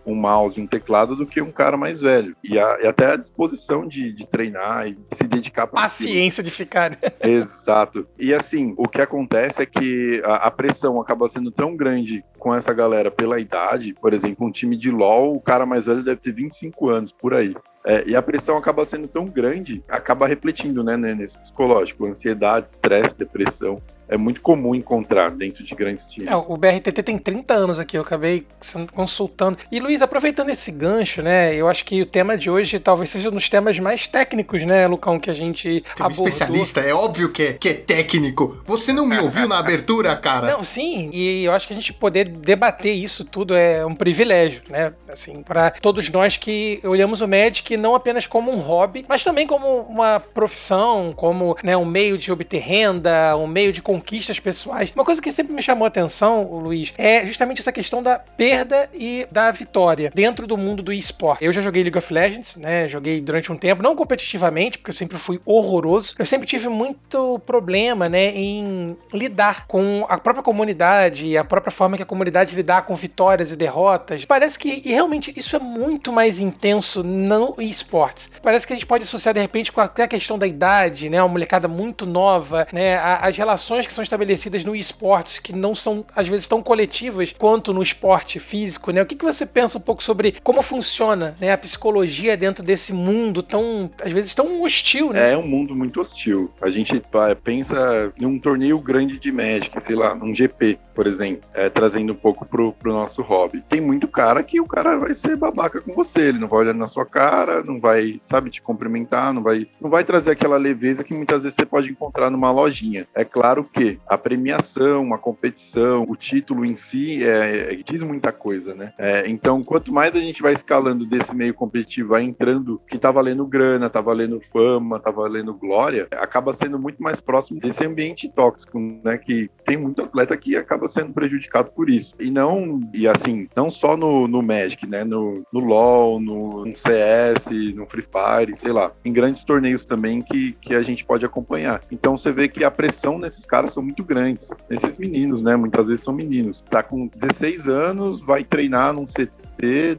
um mouse, um teclado, do que um cara mais velho. E, a- e até a disposição de, de treinar e se dedicar para Paciência de ficar, né? Exato. E assim, o que acontece é que a, a pressão acaba sendo tão grande com essa galera pela idade. Por exemplo, um time de LoL, o cara mais velho deve ter 25 anos, por aí. É, e a pressão acaba sendo tão grande, acaba refletindo né, né, nesse psicológico. Ansiedade, estresse, depressão. É muito comum encontrar dentro de grandes times. É, o BRTT tem 30 anos aqui, eu acabei consultando. E Luiz, aproveitando esse gancho, né, eu acho que o tema de hoje talvez seja um dos temas mais técnicos, né, Lucão, que a gente um abordou. especialista, é óbvio que é, que é técnico. Você não me ouviu na abertura, cara? Não, sim, e eu acho que a gente poder debater isso tudo é um privilégio, né? Assim, para todos nós que olhamos o Magic não apenas como um hobby, mas também como uma profissão, como né, um meio de obter renda, um meio de conquistas pessoais. Uma coisa que sempre me chamou a atenção, Luiz, é justamente essa questão da perda e da vitória dentro do mundo do esporte. Eu já joguei League of Legends, né? Joguei durante um tempo, não competitivamente, porque eu sempre fui horroroso. Eu sempre tive muito problema, né, em lidar com a própria comunidade e a própria forma que a comunidade lidar com vitórias e derrotas. Parece que e realmente isso é muito mais intenso no esportes. Parece que a gente pode associar de repente com até a questão da idade, né, uma molecada muito nova, né, as relações que são estabelecidas no esportes que não são às vezes tão coletivas quanto no esporte físico, né? O que, que você pensa um pouco sobre como funciona, né, a psicologia dentro desse mundo tão às vezes tão hostil, né? É um mundo muito hostil. A gente pensa num torneio grande de Magic, sei lá, num GP, por exemplo, é, trazendo um pouco pro, pro nosso hobby. Tem muito cara que o cara vai ser babaca com você, ele não vai olhar na sua cara, não vai, sabe, te cumprimentar, não vai, não vai trazer aquela leveza que muitas vezes você pode encontrar numa lojinha. É claro que a premiação, a competição, o título em si é, é- diz muita coisa, né? É, então, quanto mais a gente vai escalando desse meio competitivo, vai entrando que tá valendo grana, tá valendo fama, tá valendo glória, acaba sendo muito mais próximo desse ambiente tóxico, né? Que tem muito atleta que acaba sendo prejudicado por isso. E não, e assim, não só no, no Magic, né? No, no LoL, no, no CS, no Free Fire, sei lá. Em grandes torneios também que, que a gente pode acompanhar. Então você vê que a pressão nesses caras são muito grandes. Nesses meninos, né? Muitas vezes são meninos. Tá com 16 anos, vai treinar num CT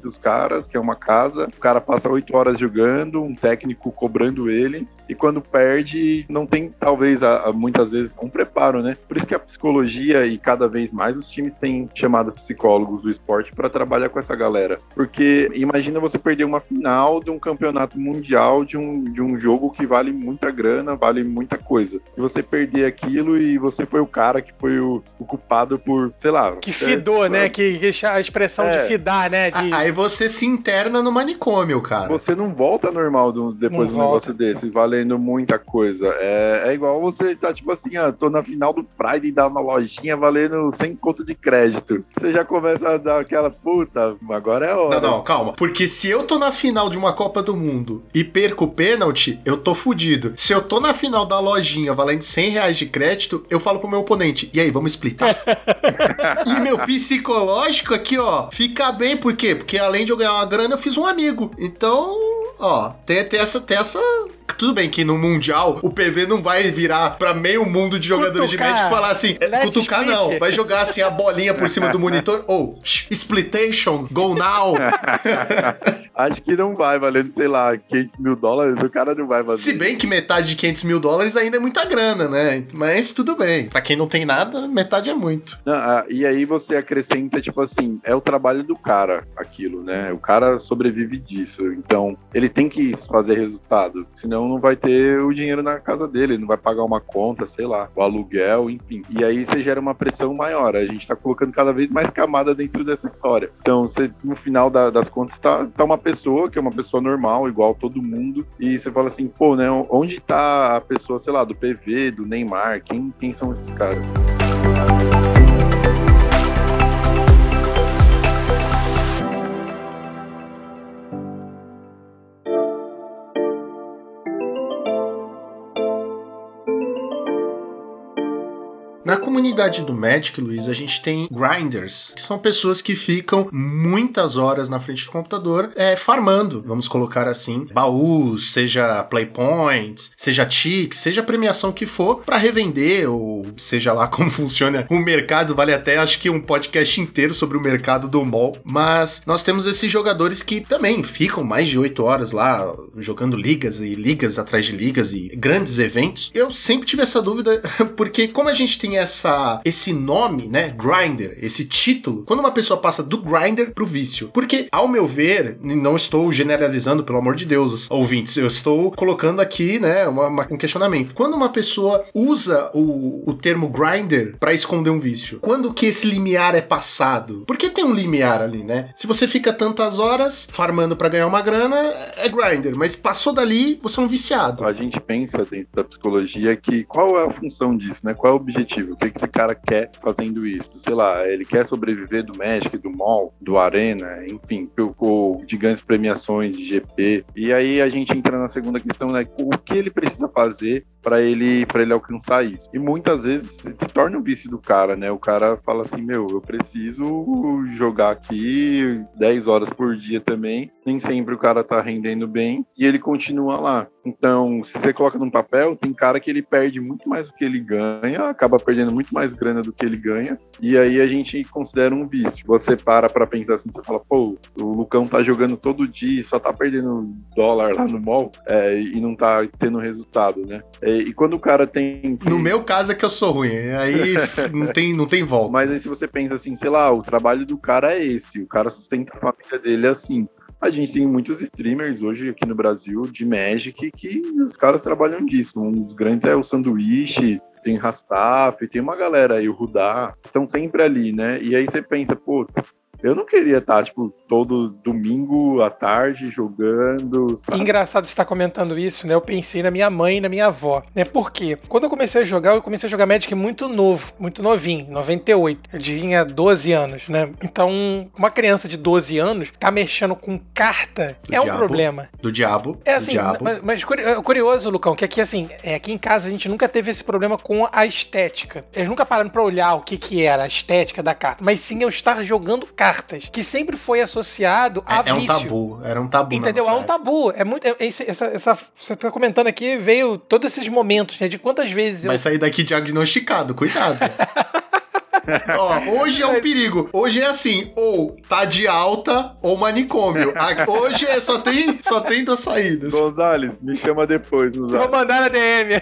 dos caras, que é uma casa. O cara passa 8 horas jogando, um técnico cobrando ele. E quando perde, não tem, talvez, a- a- muitas vezes, um preparo, né? Por isso que a psicologia e cada vez mais os times têm chamado psicólogos do esporte para trabalhar com essa galera. Porque imagina você perder uma final de um campeonato mundial de um, de um jogo que vale muita grana, vale muita coisa. E você perder aquilo e você foi o cara que foi o, o culpado por, sei lá. Que é, fidou, né? Que, que a expressão de É. fidar, né? De... A- Aí você se interna no manicômio, cara. Você não volta normal do- depois de um negócio desse, valendo muita coisa. É, é igual você tá tipo assim, ah, tô na final do Pride e dá uma lojinha valendo 100 conto de crédito. Você já começa a dar aquela puta, agora é a hora. Não, não, calma. Porque se eu tô na final de uma Copa do Mundo e perco o pênalti, eu tô fudido. Se eu tô na final da lojinha valendo 100 reais de crédito, eu falo pro meu oponente. E aí, vamos explicar? e meu psicológico aqui, ó, fica bem. Por quê? Porque além de eu ganhar uma grana, eu fiz um amigo. Então, ó, tem, tem essa, tem essa tudo bem que no Mundial o PV não vai virar pra meio mundo de jogadores de Cutucar. Magic e falar assim, é, Let cutucar split. não, vai jogar assim a bolinha por cima do monitor, ou splitation, go now. Acho que não vai valendo, sei lá, 500 mil dólares, o cara não vai fazer. Se bem que metade de 500 mil dólares ainda é muita grana, né? Mas tudo bem. Pra quem não tem nada, metade é muito. Ah, e aí você acrescenta, tipo assim, é o trabalho do cara aquilo, né? O cara sobrevive disso. Então, ele tem que fazer resultado. Senão não vai ter o dinheiro na casa dele, não vai pagar uma conta, sei lá, o aluguel, enfim. E aí você gera uma pressão maior. A gente tá colocando cada vez mais camada dentro dessa história. Então, você, no final da- das contas, tá, tá uma pessoa que é uma pessoa normal, igual todo mundo, e você fala assim, pô, né? Onde tá a pessoa, sei lá, do PV, do Neymar? Quem, quem são esses caras? Comunidade do Magic, Luiz, a gente tem grinders, que são pessoas que ficam muitas horas na frente do computador é, farmando, vamos colocar assim, baús, seja playpoints, seja ticks, seja premiação que for, para revender, ou seja lá como funciona o mercado, vale até acho que um podcast inteiro sobre o mercado do mall. Mas nós temos esses jogadores que também ficam mais de 8 horas lá jogando ligas e ligas atrás de ligas e grandes eventos. Eu sempre tive essa dúvida, porque como a gente tem essa esse nome, né, grinder, esse título, quando uma pessoa passa do grinder pro vício. Porque ao meu ver, não estou generalizando, pelo amor de Deus, ouvintes, eu estou colocando aqui, né, uma- uma- um questionamento. Quando uma pessoa usa o, o termo grinder pra esconder um vício, quando que esse limiar é passado? Porque tem um limiar ali, né? Se você fica tantas horas farmando pra ganhar uma grana, é grinder, mas passou dali, você é um viciado. A gente pensa dentro da psicologia que qual é a função disso, né? Qual é o objetivo? O que esse cara quer fazendo isso? Sei lá, ele quer sobreviver do Magic, do Mall, do Arena, enfim, ou- de grandes premiações de GP. E aí a gente entra na segunda questão, né? O que ele precisa fazer para ele para ele alcançar isso? E muitas vezes se torna o vício do cara, né? O cara fala assim, meu, eu preciso jogar aqui 10 horas por dia também. Nem sempre o cara tá rendendo bem e ele continua lá. Então, se você coloca num papel, tem cara que ele perde muito mais do que ele ganha, acaba perdendo muito mais grana do que ele ganha, e aí a gente considera um vício. Você para pra pensar assim, você fala, pô, o Lucão tá jogando todo dia, e só tá perdendo dólar lá no mall, é, e não tá tendo resultado, né? É, e quando o cara tem... No meu caso é que eu sou ruim, aí não tem, não tem volta. Mas aí se você pensa assim, sei lá, o trabalho do cara é esse, o cara sustenta a família dele assim. A gente tem muitos streamers hoje aqui no Brasil de Magic que os caras trabalham disso. Um dos grandes é o Sanduíche, tem Rastaf, tem uma galera aí, o Rudá, estão sempre ali, né? E aí você pensa, pô, eu não queria estar, tipo, todo domingo à tarde jogando, sabe? Engraçado você estar comentando isso, né? Eu pensei na minha mãe e na minha avó, né? Por quê? Quando eu comecei a jogar, eu comecei a jogar Magic muito novo, muito novinho, 98. Eu tinha 12 anos, né? Então, uma criança de 12 anos tá mexendo com carta Do é um diabo. problema. Do diabo. É assim, diabo. mas, mas curi- é curioso, Lucão, que aqui, assim, é, aqui em casa a gente nunca teve esse problema com a estética. Eles nunca pararam pra olhar o que que era a estética da carta, mas sim eu estar jogando cartas, que sempre foi associado a É, é um vício. tabu. Era um tabu. Entendeu? É um tabu. É muito. é- essa, essa, você tá comentando aqui, veio todos esses momentos, né? De quantas vezes eu. Vai sair daqui diagnosticado, cuidado. Ó, hoje é um perigo. Hoje é assim, ou tá de alta ou manicômio. Hoje é, só, tem, só tem duas saídas. Gonzales, me chama depois, Vou Gonzales. mandar na DM.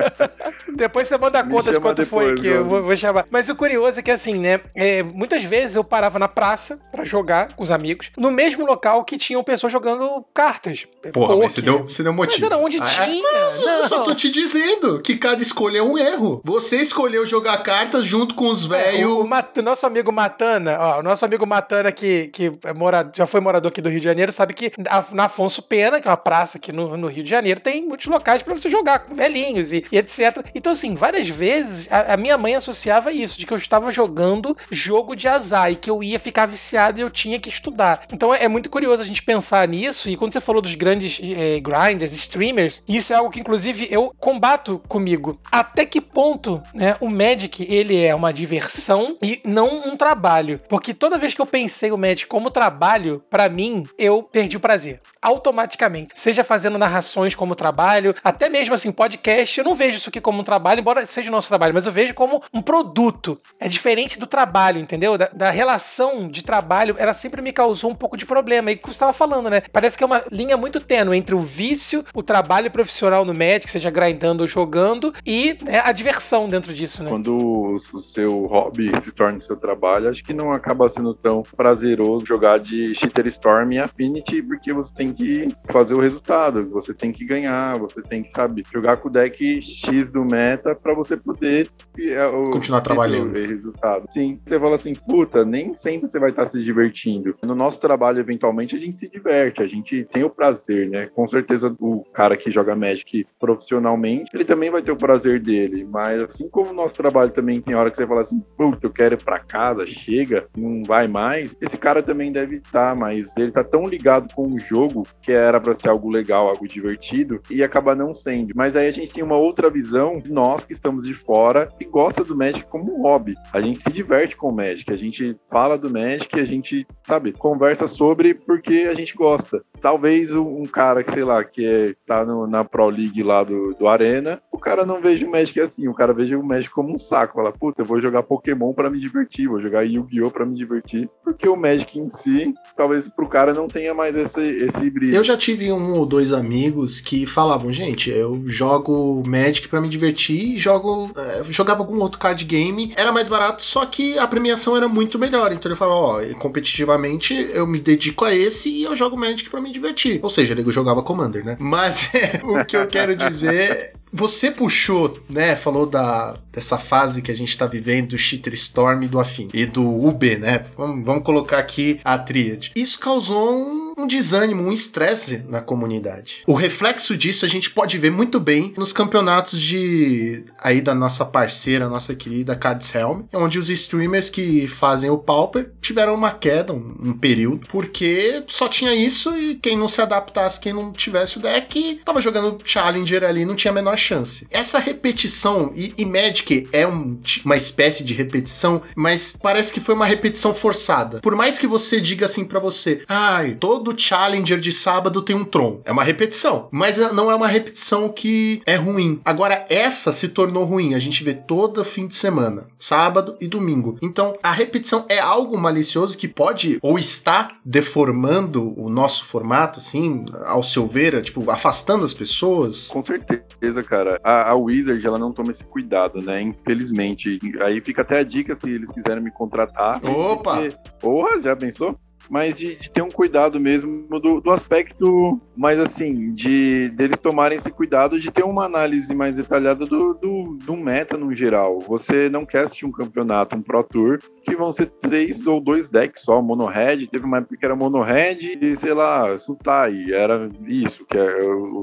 depois você manda a conta de quanto foi depois, que eu vou, vou chamar. Mas o curioso é que, assim, né? é, muitas vezes eu parava na praça pra jogar com os amigos, no mesmo local que tinham pessoas jogando cartas. Porra, mas você Poker. deu, você deu motivo. Mas era onde Ah, tinha. Mas eu Não. só tô te dizendo que cada escolha é um erro. Você escolheu jogar cartas junto com os É, o, velhos. nosso amigo Matana, ó, o nosso amigo Matana que, que é mora, já foi morador aqui do Rio de Janeiro, sabe que a- na Afonso Pena, que é uma praça aqui no, no Rio de Janeiro, tem muitos locais pra você jogar com velhinhos e, e etc. Então, assim, várias vezes a, a minha mãe associava isso, de que eu estava jogando jogo de azar e que eu ia ficar viciado e eu tinha que estudar. Então é, é muito curioso a gente pensar nisso. E quando você falou dos grandes eh, grinders, streamers, isso é algo que, inclusive, eu combato comigo. Até que ponto, né, o Magic, ele é uma diversão diversão e não um trabalho. Porque toda vez que eu pensei o Magic como trabalho, pra mim, eu perdi o prazer. Automaticamente. Seja fazendo narrações como trabalho, até mesmo assim, podcast, eu não vejo isso aqui como um trabalho, embora seja o nosso trabalho, mas eu vejo como um produto. É diferente do trabalho, entendeu? Da, da relação de trabalho, ela sempre me causou um pouco de problema. E o que você estava falando, né? Parece que é uma linha muito tênue entre o vício, o trabalho profissional no Magic, seja grindando ou jogando, e né, a diversão dentro disso, né? Quando o o hobby se torna o seu trabalho, acho que não acaba sendo tão prazeroso jogar de Cheater Storm e Affinity, porque você tem que fazer o resultado, você tem que ganhar, você tem que, sabe, jogar com o deck X do meta pra você poder é, Continuar trabalhando. resolver resultado. Sim, você fala assim, puta, nem sempre você vai estar se divertindo. No nosso trabalho, eventualmente, a gente se diverte, a gente tem o prazer, né? Com certeza, o cara que joga Magic profissionalmente, ele também vai ter o prazer dele, mas assim como o nosso trabalho também tem hora que você fala assim, puta, eu quero ir pra casa, chega, não vai mais, esse cara também deve estar, mas ele tá tão ligado com o jogo que era pra ser algo legal, algo divertido, e acaba não sendo. Mas aí a gente tem uma outra visão de nós que estamos de fora e gosta do Magic como hobby. A gente se diverte com o Magic, a gente fala do Magic, a gente, sabe, conversa sobre porque a gente gosta. Talvez um cara que, sei lá, que é, tá no- na Pro League lá do, do Arena, o cara não veja o Magic assim, o cara veja o Magic como um saco. Fala, puta, eu vou jogar Pokémon pra me divertir, vou jogar Yu-Gi-Oh! pra me divertir. Porque o Magic em si, talvez pro cara não tenha mais esse, esse brilho. Eu já tive um ou dois amigos que falavam, gente, eu jogo Magic pra me divertir jogo. eh, jogava algum outro card game, era mais barato, só que a premiação era muito melhor. Então ele falava, ó, competitivamente eu me dedico a esse e eu jogo Magic pra me divertir. Ou seja, ele jogava Commander, né? Mas o que eu quero dizer. Você puxou, né? Falou da, dessa fase que a gente tá vivendo do Cheater Storm e do Afim. E do UB, né? Vamos, vamos colocar aqui a tríade. Isso causou um, um desânimo, um estresse na comunidade. O reflexo disso a gente pode ver muito bem nos campeonatos de aí da nossa parceira, nossa querida Cards Helm, onde os streamers que fazem o Pauper tiveram uma queda, um, um período, porque só tinha isso e quem não se adaptasse, quem não tivesse o deck, tava jogando Challenger ali, não tinha a menor chance. Essa repetição, e, e Magic é um uma espécie de repetição, mas parece que foi uma repetição forçada. Por mais que você diga assim pra você, ai, todo Challenger de sábado tem um Tron. É uma repetição, mas é- não é uma repetição que é ruim. Agora, essa se tornou ruim. A gente vê todo fim de semana, sábado e domingo. Então, a repetição é algo malicioso que pode ou está deformando o nosso formato, assim, ao seu ver, é, tipo, afastando as pessoas. Com certeza, cara. A, a Wizard, ela não toma esse cuidado, né? Infelizmente. Aí fica até a dica se eles quiserem me contratar. Opa! Porque- Porra, já pensou? Mas de, de ter um cuidado mesmo do, do aspecto, mais assim, de deles tomarem esse cuidado de ter uma análise mais detalhada do, do, do meta no geral. Você não quer assistir um campeonato, um Pro Tour, que vão ser três ou dois decks só, mono red, teve uma época que era mono red e, sei lá, Sultai, era isso, que é,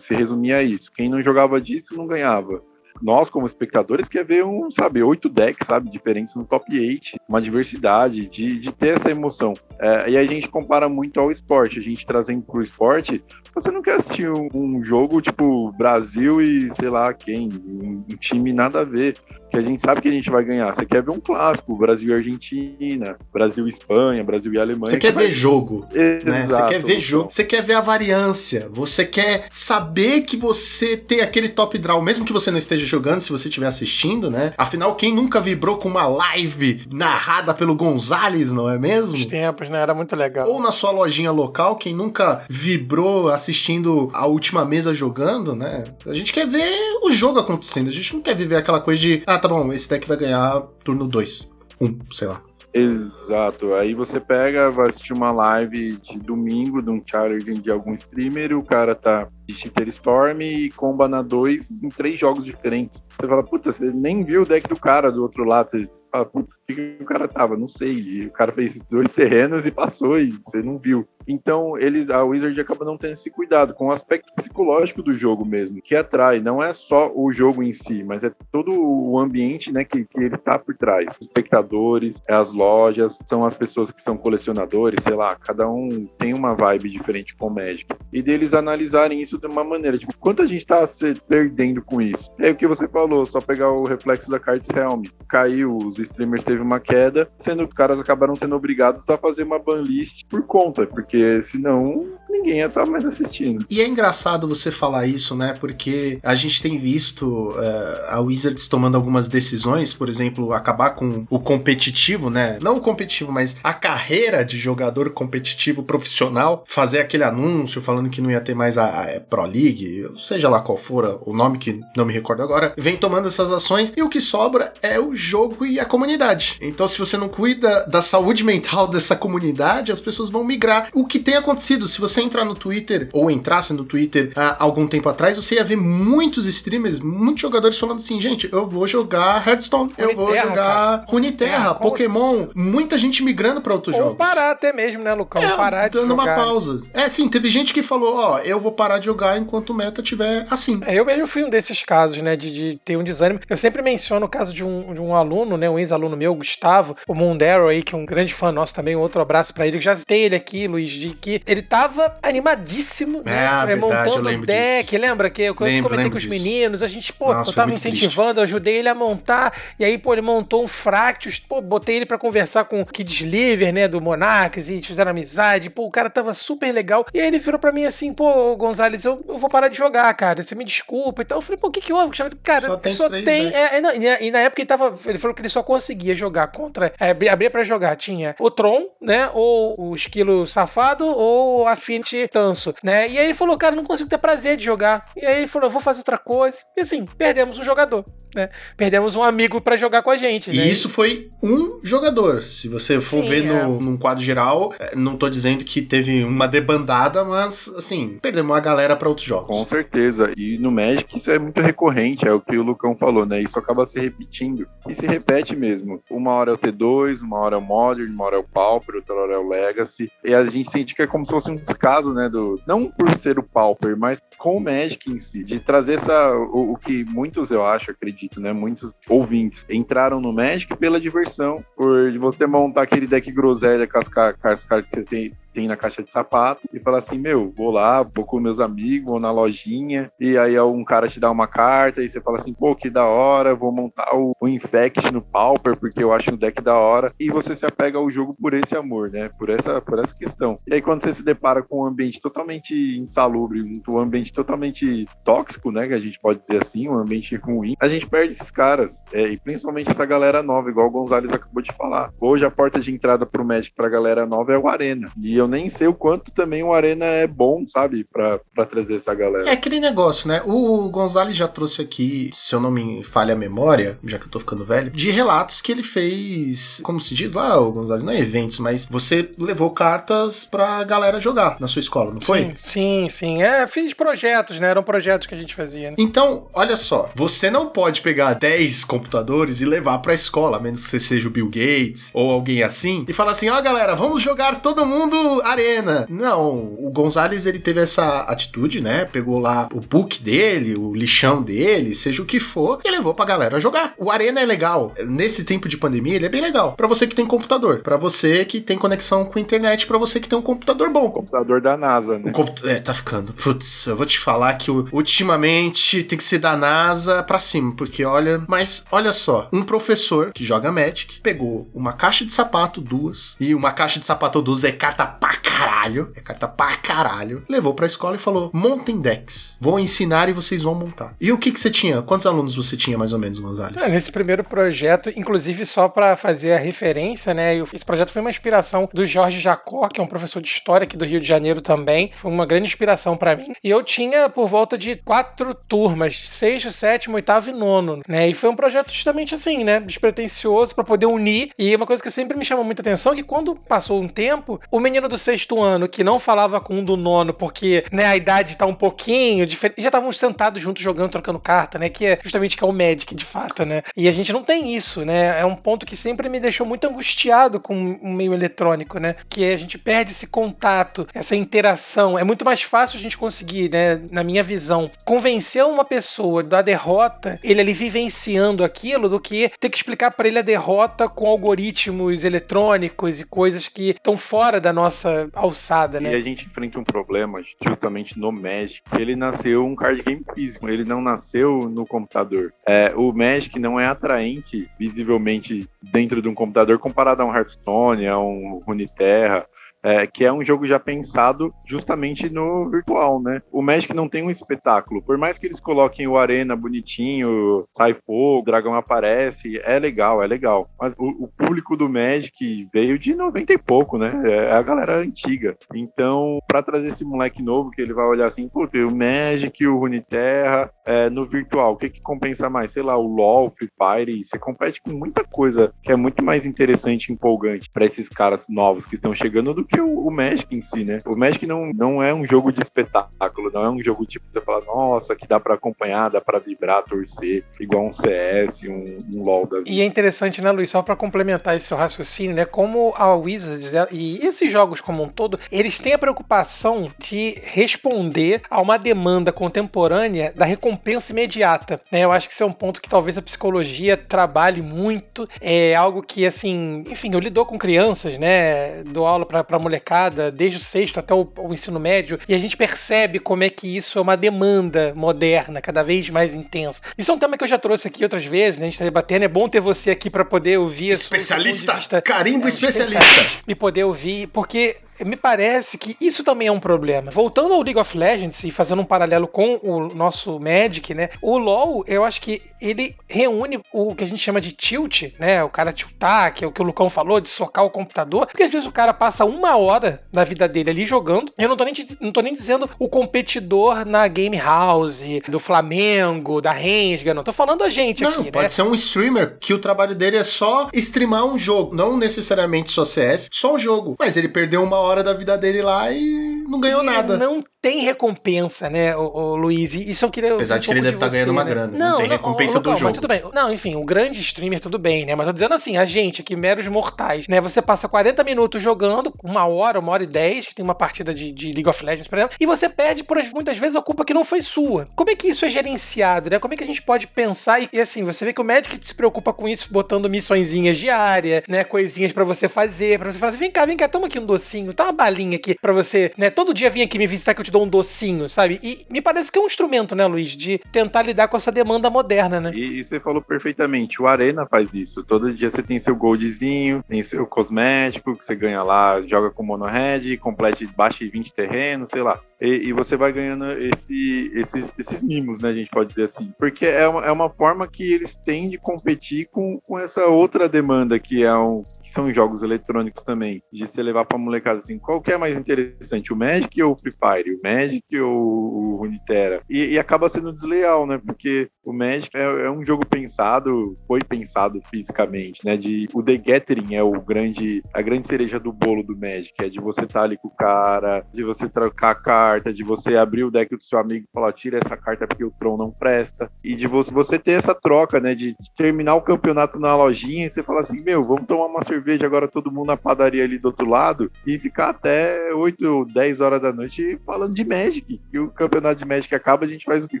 se resumia a isso. Quem não jogava disso não ganhava nós, como espectadores, quer ver um, sabe, oito decks, sabe, diferentes no top 8, uma diversidade, de, de ter essa emoção. É, e a gente compara muito ao esporte, a gente trazendo pro esporte, você não quer assistir um, um jogo tipo Brasil e sei lá quem, um, um time nada a ver, que a gente sabe que a gente vai ganhar. Você quer ver um clássico, Brasil e Argentina, Brasil e Espanha, Brasil e Alemanha. Você quer vai- ver jogo. né? Você Exato. quer ver jogo, você quer ver a variância, você quer saber que você tem aquele top draw, mesmo que você não esteja jogando, se você estiver assistindo, né? Afinal, quem nunca vibrou com uma live narrada pelo Gonzalez, não é mesmo? Os tempos, né? Era muito legal. Ou na sua lojinha local, quem nunca vibrou assistindo a última mesa jogando, né? A gente quer ver o jogo acontecendo. A gente não quer viver aquela coisa de, ah, tá bom, esse deck vai ganhar turno 2. Um, sei lá. Exato. Aí você pega, vai assistir uma live de domingo de um challenge de algum streamer, e o cara tá de Cheater Storm e comba na 2 em três jogos diferentes. Você fala, puta, você nem viu o deck do cara do outro lado. Você fala, putz, o que que o cara tava? Não sei. E o cara fez dois terrenos e passou e você não viu. Então, eles, a Wizard acaba não tendo esse cuidado com o aspecto psicológico do jogo mesmo, que atrai. Não é só o jogo em si, mas é todo o ambiente né, que, que ele tá por trás. Os espectadores, é as lojas, são as pessoas que são colecionadores, sei lá, cada um tem uma vibe diferente com o Magic. E deles analisarem isso isso de uma maneira. Tipo, quanta gente tá se perdendo com isso? É o que você falou, só pegar o reflexo da Cards Helm. Caiu, os streamers teve uma queda, sendo que os caras acabaram sendo obrigados a fazer uma banlist por conta, porque senão ninguém ia estar mais assistindo. E é engraçado você falar isso, né? Porque a gente tem visto eh, a Wizards tomando algumas decisões, por exemplo, acabar com o competitivo, né? Não o competitivo, mas a carreira de jogador competitivo profissional, fazer aquele anúncio falando que não ia ter mais a, a Pro League, seja lá qual for o nome que não me recordo agora, vem tomando essas ações e o que sobra é o jogo e a comunidade. Então, se você não cuida da saúde mental dessa comunidade, as pessoas vão migrar. O que tem acontecido, se você entrar no Twitter ou entrasse no Twitter há algum tempo atrás, você ia ver muitos streamers, muitos jogadores falando assim, gente, eu vou jogar Hearthstone, eu vou jogar. Runeterra, Pokémon, muita gente migrando pra outros Ou jogos. parar até mesmo, né, Lucão? É, parar de dando uma jogar. pausa. É, sim, teve gente que falou, ó, eu vou parar de jogar enquanto o meta tiver assim. É, eu mesmo fui um desses casos, né, de, de ter um desânimo. Eu sempre menciono o caso de um, de um aluno, né, um ex-aluno meu, Gustavo, o Mundero aí, que é um grande fã nosso também, um outro abraço pra ele. Eu já citei ele aqui, Luiz, de que ele tava animadíssimo, É, né, verdade, montando lembro deck. disso. Lembra que eu, Lembro, comentei lembro com os disso. meninos, a gente, pô, Nossa, eu tava incentivando, eu ajudei ele a montar, e aí, pô, ele montou um Fractus, pô, botei ele pra conversar com o Kid Sliver, né, do Monarchs, e fizeram amizade, pô, o cara tava super legal. E aí ele virou pra mim assim, pô, Gonzalez, eu, eu vou parar de jogar, cara, você me desculpa e tal. Eu falei, pô, o que que houve? Cara, Só tem só tem. é, é, não, e, na, época ele tava. Ele falou que ele só conseguia jogar contra. É, abria, pra jogar. Tinha o Tron, né? Ou o Esquilo Safado, ou o Affinity Tanso, né? E aí ele falou, cara, não consigo ter prazer de jogar. E aí ele falou, eu vou fazer outra coisa. E assim, perdemos um jogador, né? Perdemos um amigo pra jogar com a gente, né? E isso foi um jogador. Se você for Sim, ver é. no, num quadro geral, é, não tô dizendo que teve uma debandada, mas assim, perdemos uma galera pra outros jogos. Com certeza. E no Magic isso é muito recorrente, é o que o Lucão falou, né? Isso acaba se repetindo. E se repete mesmo. Uma hora é o T2, uma hora é o Modern, uma hora é o Pauper, outra hora é o Legacy. E a gente sente que é como se fosse um descaso, né? Do, não por ser o Pauper, mas com o Magic em si. De trazer essa. O, o que muitos, eu acho, acredito, né? Muitos ouvintes entraram no Magic pela diversão. Por você montar aquele deck groselha com as cartas que você tem na caixa de sapato e falar assim, meu, vou lá, vou com meus amigos, vou na lojinha, e aí um cara te dá uma carta, e você fala assim, pô, que da hora, vou montar o, o Infect no Pauper, porque eu acho o deck da hora, e você se apega ao jogo por esse amor, né, por essa, por essa questão. E aí quando você se depara com um ambiente totalmente insalubre, um ambiente totalmente tóxico, né, que a gente pode dizer assim, um ambiente ruim, a gente perde esses caras, é, e principalmente essa galera nova, igual o Gonzalez acabou de falar. Hoje a porta de entrada pro Magic pra galera nova é o Arena, e eu nem sei o quanto também o Arena é bom, sabe, pra, pra trazer essa galera. É aquele negócio, né? O Gonzalez já trouxe aqui, se eu não me falha a memória, já que eu tô ficando velho, de relatos que ele fez, como se diz lá, o Gonzalez, não é eventos, mas você levou cartas pra galera jogar na sua escola, não foi? Sim, sim, sim. É, fiz projetos, né? Eram projetos que a gente fazia, né? Então, olha só, você não pode pegar 10 computadores e levar pra escola, a menos que você seja o Bill Gates ou alguém assim, e falar assim: ó, galera, vamos jogar todo mundo arena. Não, o Gonzalez ele teve essa atitude, né? Pegou lá o book dele, o lixão dele, seja o que for, e levou pra galera jogar. O arena é legal. Nesse tempo de pandemia, ele é bem legal. Pra você que tem computador, pra você que tem conexão com a internet, pra você que tem um computador bom. computador da NASA, né? É, tá ficando. Putz, eu vou te falar que ultimamente tem que ser da NASA pra cima, porque olha. Mas olha só, um professor que joga Magic pegou uma caixa de sapato, duas, e uma caixa de sapato duas é carta pra caralho, é carta pra caralho, levou pra escola e falou: montem decks, vou ensinar e vocês vão montar. E o que que você tinha? Quantos alunos você tinha mais ou menos, Gonzalez? É, nesse primeiro projeto, inclusive só pra fazer a referência, né? Esse projeto foi uma inspiração do Jorge Jacó, que é um professor de história aqui do Rio de Janeiro também. Foi uma grande inspiração pra mim. E eu tinha por volta de quatro turmas, sexto, sétimo, oitavo e nono, né? E foi um projeto justamente assim, né? Despretensioso pra poder unir. E uma coisa que sempre me chamou muita atenção é que quando passou um tempo, o menino do sexto ano que não falava com um do nono porque, né, a idade tá um pouquinho diferente, já estavam sentados juntos jogando, trocando carta, né? Que é justamente que é o Magic, de fato, né? E a gente não tem isso, né? É um ponto que sempre me deixou muito angustiado com o meio eletrônico, né? Que é a gente perde esse contato, essa interação. É muito mais fácil a gente conseguir, né, na minha visão, convencer uma pessoa da derrota, ele ali vivenciando aquilo, do que ter que explicar pra ele a derrota com algoritmos eletrônicos e coisas que estão fora da nossa alçada, E né? a gente enfrenta um problema justamente no Magic, ele nasceu um card game físico, ele não nasceu no computador. É, o Magic não é atraente visivelmente dentro de um computador comparado a um Hearthstone, a um Runeterra, é, que é um jogo já pensado justamente no virtual, né? O Magic não tem um espetáculo. Por mais que eles coloquem o Arena bonitinho, sai fogo, o dragão aparece, é legal, é legal. Mas o, o público do Magic veio de 90 e pouco, né? É a galera antiga. Então, pra trazer esse moleque novo, que ele vai olhar assim, pô, o Magic, o Runeterra, é, no virtual, o que que compensa mais? Sei lá, o LoL, Free Fire, você compete com muita coisa que é muito mais interessante e empolgante pra esses caras novos que estão chegando do que o, o Magic em si, né? O Magic não, não é um jogo de espetáculo, não é um jogo tipo, você fala, nossa, que dá pra acompanhar, dá pra vibrar, torcer, igual um CS, um, um LoL da vida. E é interessante, né, Luiz, só pra complementar esse seu raciocínio, né, como a Wizards ela- e esses jogos como um todo, eles têm a preocupação de responder a uma demanda contemporânea da recompensa imediata, né? Eu acho que isso é um ponto que talvez a psicologia trabalhe muito, é algo que, assim, enfim, eu lido com crianças, né, dou aula pra, pra molecada, desde o sexto até o, o ensino médio, e a gente percebe como é que isso é uma demanda moderna, cada vez mais intensa. Isso é um tema que eu já trouxe aqui outras vezes, né? A gente tá debatendo, é bom ter você aqui pra poder ouvir Especialista! vista- Carimbo é, especialista! E poder ouvir, porque me parece que isso também é um problema. Voltando ao League of Legends e fazendo um paralelo com o nosso Magic, né? O LoL, eu acho que ele reúne o que a gente chama de tilt, né? O cara tiltar, que é o que o Lucão falou, de socar o computador. Porque às vezes o cara passa uma hora da vida dele ali jogando. Eu não tô nem, não tô nem dizendo o competidor na Game House, do Flamengo, da Rensga, não. Tô falando a gente Não, aqui, pode né? ser um streamer que o trabalho dele é só streamar um jogo, não necessariamente só CS, só um jogo. Mas ele perdeu uma hora da vida dele lá e não ganhou E nada. Não tem recompensa, né, o, o Luiz? Isso eu queria. Apesar um de que ele deve tá você, ganhando uma né? grana, não tem recompensa ô, do Lucão, jogo. Mas tudo bem. Não, enfim, o grande streamer, tudo bem, né? Mas tô dizendo assim, a gente aqui, meros mortais, né? Você passa 40 minutos jogando, uma hora, uma hora e dez, que tem uma partida de, de League of Legends, por exemplo, e você perde por muitas vezes a culpa que não foi sua. Como é que isso é gerenciado, né? Como é que a gente pode pensar? E, e assim, você vê que o Magic se preocupa com isso, botando missõezinhas diárias, né? Coisinhas pra você fazer, pra você falar assim, vem cá, vem cá, toma aqui um docinho, tá uma balinha aqui pra você, né? Todo dia vem aqui me visitar que eu te dou um docinho, sabe? E me parece que é um instrumento, né, Luiz, de tentar lidar com essa demanda moderna, né? E, e você falou perfeitamente, o Arena faz isso. Todo dia você tem seu goldzinho, tem seu cosmético que você ganha lá, joga com mono-red, complete, baixe 20 terrenos, sei lá. E, e você vai ganhando esse- esses, esses mimos, né, a gente pode dizer assim. Porque é uma, é uma forma que eles têm de competir com, com essa outra demanda que é um são jogos eletrônicos também, de você levar pra molecada assim, qual que é mais interessante, o Magic ou o Free Fire? O Magic ou o Runeterra? E, e acaba sendo desleal, né? Porque o Magic é, é um jogo pensado, foi pensado fisicamente, né? De, o The Gathering é o grande, a grande cereja do bolo do Magic, é de você estar ali com o cara, de você trocar a carta, de você abrir o deck do seu amigo e falar, tira essa carta porque o Tron não presta, e de você, você ter essa troca, né? De, de terminar o campeonato na lojinha e você falar assim, meu, vamos tomar uma cerveja agora todo mundo na padaria ali do outro lado e ficar até 8, 10 horas da noite falando de Magic. E o campeonato de Magic acaba, a gente faz o quê?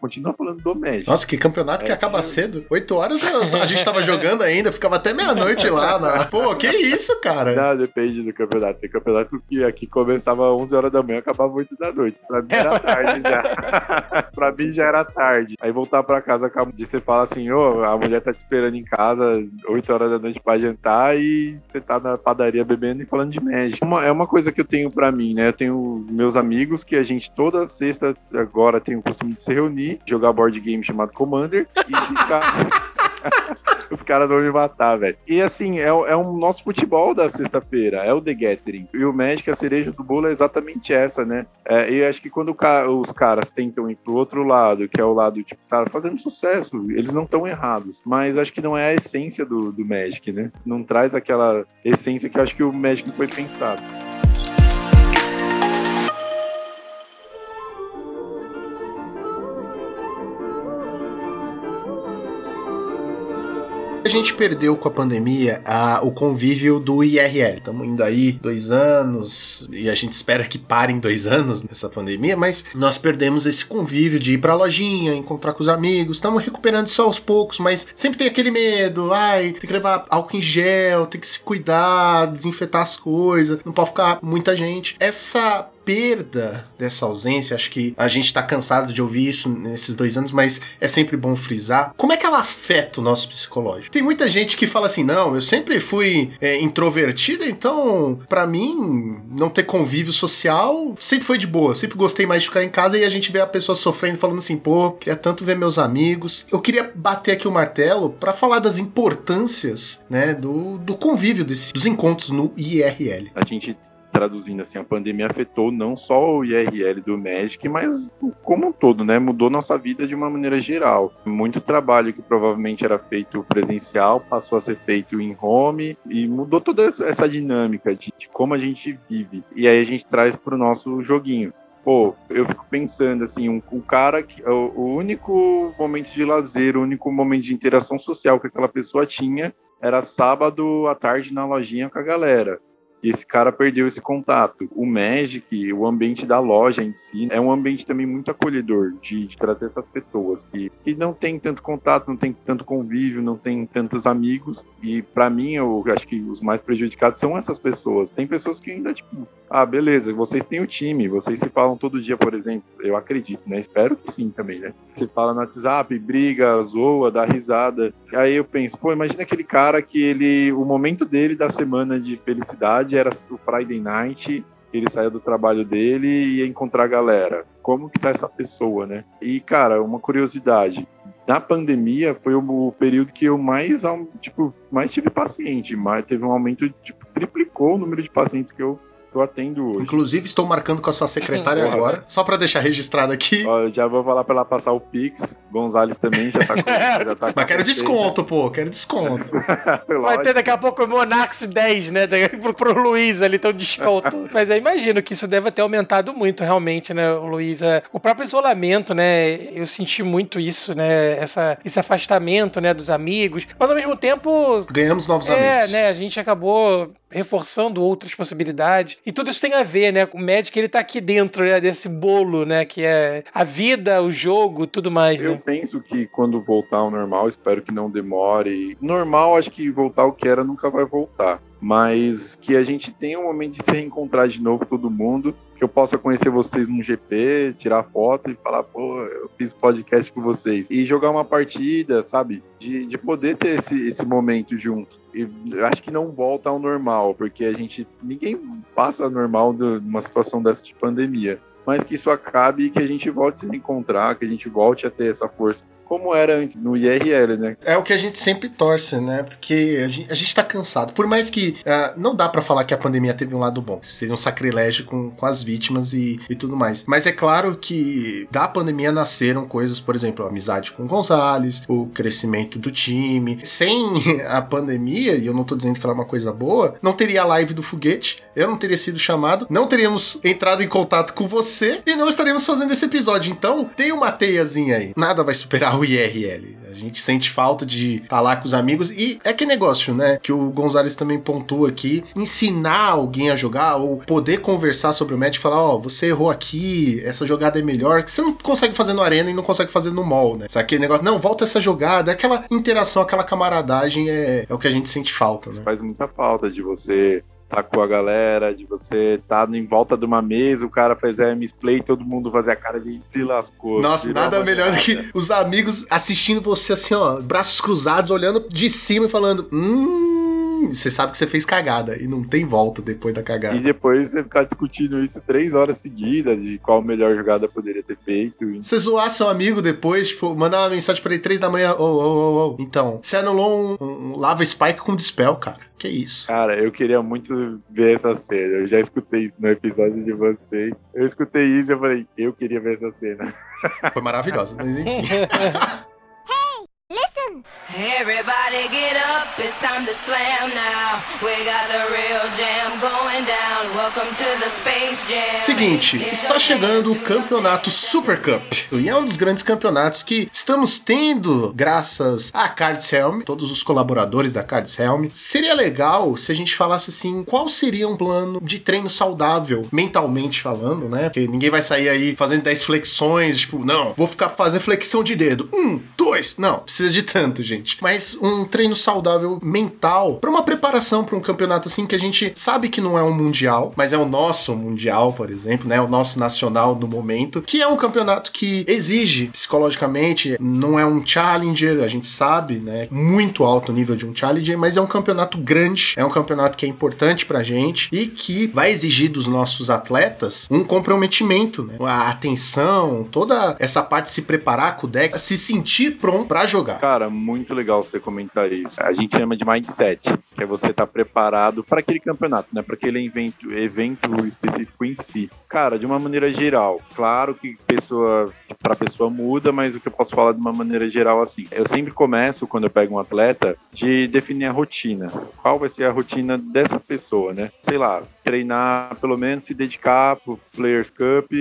Continua falando do Magic. Nossa, que campeonato que É, acaba eu- cedo. Oito horas eu- a gente tava jogando ainda, ficava até meia-noite lá. Na... Pô, que isso, cara? Não, depende do campeonato. Tem campeonato que aqui começava 11 horas da manhã acabava 8 da noite. Pra mim era tarde já. pra mim já era tarde. Aí voltar pra casa acaba de você fala assim: ô, a mulher tá te esperando em casa 8 horas da noite pra jantar e você tá na padaria bebendo e falando de Magic. Uma- é uma coisa que eu tenho pra mim, né? Eu tenho meus amigos que a gente toda sexta agora tem o costume de se reunir, jogar board game chamado Commander e ficar. Os caras vão me matar, velho. E assim, é, o- é um nosso futebol da sexta-feira, é o The Gathering. E o Magic, a cereja do bolo é exatamente essa, né? É, e acho que quando o ca- os caras tentam ir pro outro lado, que é o lado, tipo, tá fazendo sucesso, eles não estão errados. Mas acho que não é a essência do, do Magic, né? Não traz aquela essência que eu acho que o Magic foi pensado. A gente perdeu com a pandemia a- o convívio do IRL. Estamos indo aí dois anos e a gente espera que parem dois anos nessa pandemia, mas nós perdemos esse convívio de ir pra lojinha, encontrar com os amigos. Estamos recuperando isso aos poucos, mas sempre tem aquele medo. Ai, tem que levar álcool em gel, tem que se cuidar, desinfetar as coisas, não pode ficar muita gente. Essa perda dessa ausência, acho que a gente tá cansado de ouvir isso nesses dois anos, mas é sempre bom frisar. Como é que ela afeta o nosso psicológico? Tem muita gente que fala assim: não, eu sempre fui é, introvertida, então pra mim não ter convívio social sempre foi de boa, sempre gostei mais de ficar em casa e a gente vê a pessoa sofrendo, falando assim: pô, queria tanto ver meus amigos. Eu queria bater aqui o martelo pra falar das importâncias, né, do, do convívio desse, dos encontros no IRL. A gente traduzindo assim, a pandemia afetou não só o IRL do Magic, mas como um todo, né? Mudou nossa vida de uma maneira geral. Muito trabalho que provavelmente era feito presencial passou a ser feito em home e mudou toda essa dinâmica de, de como a gente vive. E aí a gente traz para o nosso joguinho. Pô, eu fico pensando assim, um, o cara que o, o único momento de lazer, o único momento de interação social que aquela pessoa tinha era sábado à tarde na lojinha com a galera. E esse cara perdeu esse contato. O Magic, o ambiente da loja em si, é um ambiente também muito acolhedor de, de trazer essas pessoas que, que não tem tanto contato, não tem tanto convívio, não tem tantos amigos. E para mim, eu acho que os mais prejudicados são essas pessoas. Tem pessoas que ainda, tipo, ah, beleza, vocês têm o time, vocês se falam todo dia, por exemplo. Eu acredito, né? Espero que sim também, né? Se fala no WhatsApp, briga, zoa, dá risada. Aí eu penso, pô, imagina aquele cara que ele, o momento dele da semana de felicidade era o Friday Night, ele saía do trabalho dele e ia encontrar a galera. Como que tá essa pessoa, né? E, cara, uma curiosidade. Na pandemia foi o período que eu mais, tipo, mais tive paciente, mas teve um aumento, tipo, triplicou o número de pacientes que eu eu atendo hoje. Inclusive, estou marcando com a sua secretária agora, só pra deixar registrado aqui. Ó, eu já vou falar pra ela passar o Pix. Gonzalez também já tá com. já tá com Mas quero desconto, pô, quero desconto. né? Vai ter daqui a pouco o Monax 10, né? Pro, pro Luiz ali, então desconto. Mas eu imagino que isso deve ter aumentado muito, realmente, né, Luiz? É, O próprio isolamento, né? Eu senti muito isso, né? Essa, esse afastamento, né, dos amigos. Mas ao mesmo tempo. Ganhamos novos É, amigos. né? A gente acabou reforçando outras possibilidades. E tudo isso tem a ver, né? O Magic, ele tá aqui dentro né, desse bolo, né? Que é a vida, o jogo, tudo mais, Eu né? penso que quando voltar ao normal, espero que não demore. Normal, acho que voltar o que era nunca vai voltar. Mas que a gente tenha um momento de se reencontrar de novo, todo mundo. Que eu possa conhecer vocês num GP, tirar foto e falar, pô, eu fiz podcast com vocês. E jogar uma partida, sabe? De, de poder ter esse, esse momento junto. E acho que não volta ao normal, porque a gente. Ninguém passa normal de uma situação dessa de pandemia mas que isso acabe e que a gente volte a se encontrar, que a gente volte a ter essa força, como era antes no IRL, né? É o que a gente sempre torce, né? Porque a gente, a gente tá cansado. Por mais que ah, não dá pra falar que a pandemia teve um lado bom. Seria um sacrilégio com, com as vítimas e, e tudo mais. Mas é claro que da pandemia nasceram coisas, por exemplo, a amizade com o Gonzalez, o crescimento do time. Sem a pandemia, e eu não tô dizendo que ela é uma coisa boa, não teria a live do foguete, eu não teria sido chamado, não teríamos entrado em contato com você e não estaríamos fazendo esse episódio. Então, tem uma teiazinha aí. Nada vai superar o IRL. A gente sente falta de estar lá com os amigos. E é que negócio, né? Que o Gonzalez também pontua aqui. Ensinar alguém a jogar ou poder conversar sobre o match e falar: Ó, você errou aqui, essa jogada é melhor. Que você não consegue fazer no Arena e não consegue fazer no mall, né? Sabe aquele negócio? Não, volta essa jogada. Aquela interação, aquela camaradagem é, é o que a gente sente falta, né? Faz muita falta de você tá com a galera, de você tá em volta de uma mesa, o cara faz misplay, todo mundo fazer a cara de se lascou. Nossa, nada melhor do que os amigos assistindo você assim, ó, braços cruzados, olhando de cima e falando: Hum, você sabe que você fez cagada e não tem volta depois da E cagada. depois você ficar discutindo isso três horas seguidas, de qual melhor jogada poderia ter feito. Você zoar seu amigo depois, tipo, mandar uma mensagem pra ele três da manhã, ô, ô, ô, ô. Então, você anulou um, um lava spike com dispel, cara. Que isso? Cara, eu queria muito ver essa cena. Eu já escutei isso no episódio de vocês. Eu escutei isso e eu falei, eu queria ver essa cena. Foi maravilhosa. Mas enfim. Listen! Everybody get up, it's time to slam now. We got the real jam going down. Welcome to the Space Jam. Seguinte, está chegando o campeonato Super Cup. E é um dos grandes campeonatos que estamos tendo graças a Cards Helm, todos os colaboradores da Cards Helm. Seria legal se a gente falasse assim, qual seria um plano de treino saudável, mentalmente falando, né? Porque ninguém vai sair aí fazendo 10 flexões, tipo, não, vou ficar fazendo flexão de dedo. Um, dois. Não, precisa de tanto, gente. Mas um treino saudável mental para uma preparação para um campeonato assim que a gente sabe que não é um mundial, mas é o nosso mundial, por exemplo, né? O nosso nacional no momento, que é um campeonato que exige psicologicamente, não é um challenger, a gente sabe, né? Muito alto nível de um challenger, mas é um campeonato grande, é um campeonato que é importante pra gente e que vai exigir dos nossos atletas um comprometimento, né? A atenção, toda essa parte de se preparar com o deck, se sentir pronto pra jogar. Cara, muito legal você comentar isso. A gente chama de mindset, que é você estar preparado para aquele campeonato, né? Para aquele evento, evento específico em si. Cara, de uma maneira geral, claro que pessoa para pessoa muda, mas o que eu posso falar de uma maneira geral assim. Eu sempre começo quando eu pego um atleta de definir a rotina. Qual vai ser a rotina dessa pessoa, né? Sei lá, treinar, pelo menos se dedicar pro Players Cup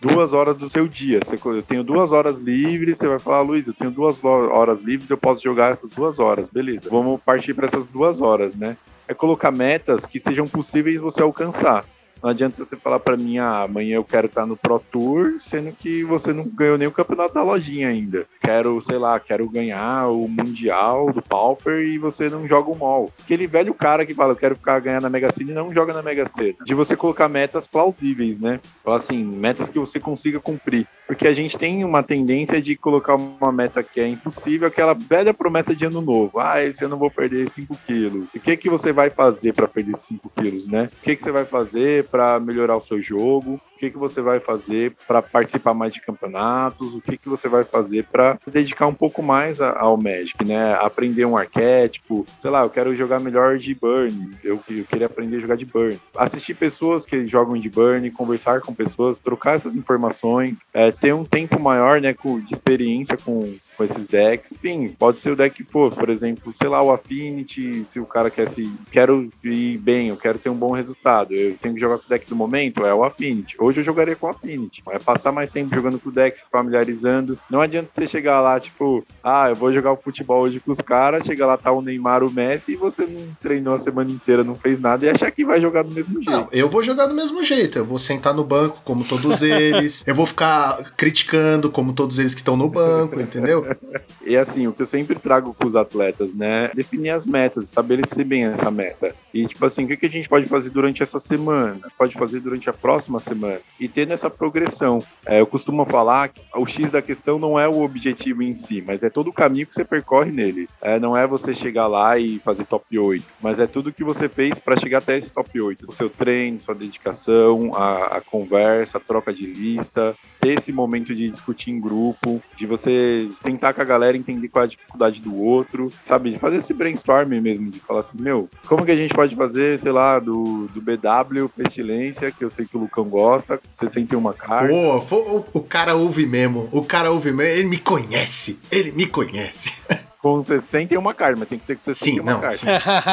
duas horas do seu dia. Você, eu tenho duas horas livres, você vai falar, Luiz, eu tenho duas horas livres, eu posso jogar essas duas horas, beleza. Vamos partir para essas duas horas, né? É colocar metas que sejam possíveis você alcançar. Não adianta você falar para mim, ah, amanhã eu quero estar no Pro Tour, sendo que você não ganhou nem o campeonato da lojinha ainda. Quero, sei lá, quero ganhar o Mundial do Pauper e você não joga o mall. Aquele velho cara que fala, eu quero ficar ganhando na Mega Sena e não joga na Mega Sena. De você colocar metas plausíveis, né? Falar assim, metas que você consiga cumprir. Porque a gente tem uma tendência de colocar uma meta que é impossível, aquela velha promessa de ano novo. Ah, esse ano eu vou perder 5 quilos. O que, que você vai fazer para perder 5 quilos, né? O que, que você vai fazer para melhorar o seu jogo? Que, que você vai fazer para participar mais de campeonatos? O que, que você vai fazer para se dedicar um pouco mais a- ao Magic, né? Aprender um arquétipo. Sei lá, eu quero jogar melhor de Burn. Eu, eu queria aprender a jogar de Burn. Assistir pessoas que jogam de Burn, conversar com pessoas, trocar essas informações, é, ter um tempo maior, né, com, de experiência com, com esses decks. Enfim, pode ser o deck que for, por exemplo, sei lá, o Affinity, se o cara quer se. Quero ir bem, eu quero ter um bom resultado. Eu tenho que jogar com o deck do momento, é o Affinity. Hoje eu jogaria com o Affinity. É passar mais tempo jogando com o deck, se familiarizando. Não adianta você chegar lá, tipo, ah, eu vou jogar o futebol hoje com os caras, chega lá, tá o Neymar, o Messi, e você não treinou a semana inteira, não fez nada, e achar que vai jogar do mesmo jeito. Não, eu vou jogar do mesmo jeito. Eu vou sentar no banco, como todos eles. eu vou ficar criticando, como todos eles que estão no banco, entendeu? E assim, o que eu sempre trago com os atletas, né? Definir as metas, estabelecer bem essa meta. E, tipo assim, o que a gente pode fazer durante essa semana? Pode fazer durante a próxima semana. E tendo essa progressão. É, eu costumo falar que o X da questão não é o objetivo em si, mas é todo o caminho que você percorre nele. É, não é você chegar lá e fazer top 8, mas é tudo que você fez para chegar até esse top 8. O seu treino, sua dedicação, a, a conversa, a troca de lista, ter esse momento de discutir em grupo, de você sentar com a galera, entender qual é a dificuldade do outro, sabe? De fazer esse brainstorm mesmo, de falar assim, meu, como que a gente pode fazer, sei lá, do, do BW Pestilência, que eu sei que o Lucão gosta, 61 cartas. Pô, o, o cara ouve mesmo. O cara ouve mesmo. Ele me conhece. Ele me conhece. Com 61 cartas, mas tem que ser com 61 Sim, não. cartas. Sim.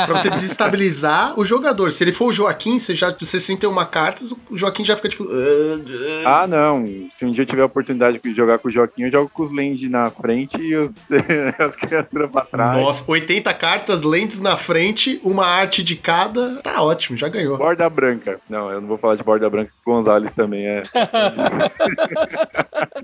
pra você desestabilizar o jogador. Se ele for o Joaquim, você já 61 cartas, o Joaquim já fica tipo. "Ah, ah". Ah, não. Se um dia eu tiver a oportunidade de jogar com o Joaquim, eu jogo com os Land na frente e os, as criaturas pra trás. Nossa, 80 cartas, lentes na frente, uma arte de cada. Tá ótimo, já ganhou. Borda branca. Não, eu não vou falar de borda branca, que o Gonzalez também é.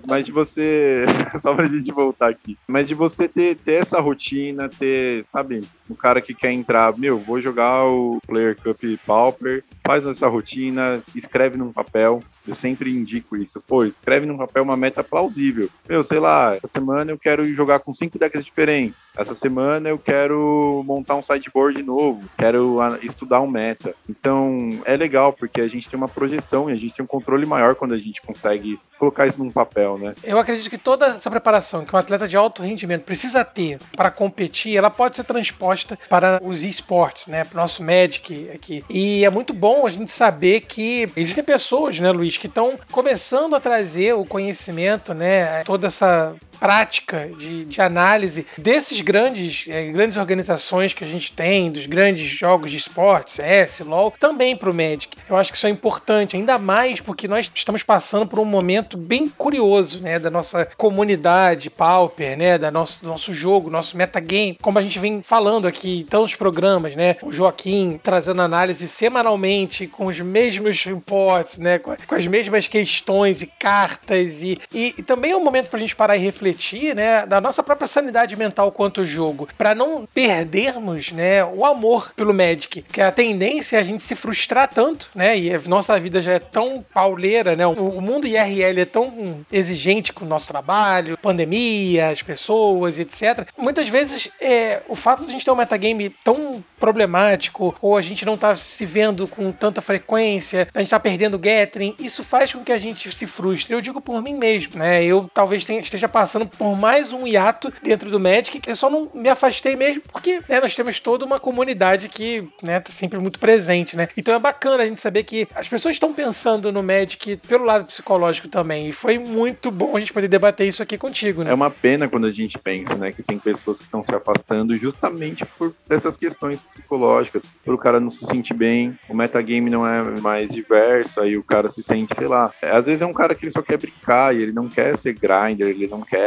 Mas de você. Só pra gente voltar aqui. Mas de você ter, ter essa rotina, ter, sabe, um cara que quer entrar, meu, vou jogar o Player Cup Pauper, faz essa rotina, escreve num papel. Eu sempre indico isso. Pô, escreve num papel uma meta plausível. Meu, sei lá, essa semana eu quero jogar com cinco decks diferentes. Essa semana eu quero montar um sideboard novo. Quero estudar um meta. Então, é legal, porque a gente tem uma projeção e a gente tem um controle maior quando a gente consegue colocar isso num papel, né? Eu acredito que toda essa preparação que um atleta de alto rendimento precisa ter para competir, ela pode ser transposta para os esportes, né? Para o nosso Magic aqui. E é muito bom bom a gente saber que existem pessoas, né, Luiz, que estão começando a trazer o conhecimento, né, toda essa prática de, de análise desses grandes, eh, grandes organizações que a gente tem, dos grandes jogos de esportes, CS, LoL, também para o Magic. Eu acho que isso é importante, ainda mais porque nós estamos passando por um momento bem curioso, né, da nossa comunidade Pauper, né, da nosso, do nosso jogo, nosso metagame, como a gente vem falando aqui em tantos programas, né, o Joaquim trazendo análise semanalmente com os mesmos reports, né, com, com as mesmas questões e cartas e, e, e também é um momento para a gente parar e refletir né, da nossa própria sanidade mental quanto jogo, para não perdermos, né, o amor pelo Magic, que a tendência é a gente se frustrar tanto, né, e a nossa vida já é tão pauleira, né, o, o mundo IRL é tão exigente com o nosso trabalho, pandemia, as pessoas, etc. Muitas vezes é, o fato de a gente ter um metagame tão problemático, ou a gente não tá se vendo com tanta frequência, a gente tá perdendo Gathering, isso faz com que a gente se frustre. Eu digo por mim mesmo, né? Eu talvez tenha, esteja passando por mais um hiato dentro do Magic, eu só não me afastei mesmo, porque né, nós temos toda uma comunidade que né, tá sempre muito presente, né? Então é bacana a gente saber que as pessoas estão pensando no Magic pelo lado psicológico também. E foi muito bom a gente poder debater isso aqui contigo, né? É uma pena quando a gente pensa, né, que tem pessoas que estão se afastando justamente por essas questões psicológicas, por o cara não se sentir bem, o metagame não é mais diverso, aí o cara se sente, sei lá. Às vezes é um cara que ele só quer brincar e ele não quer ser grinder, ele não quer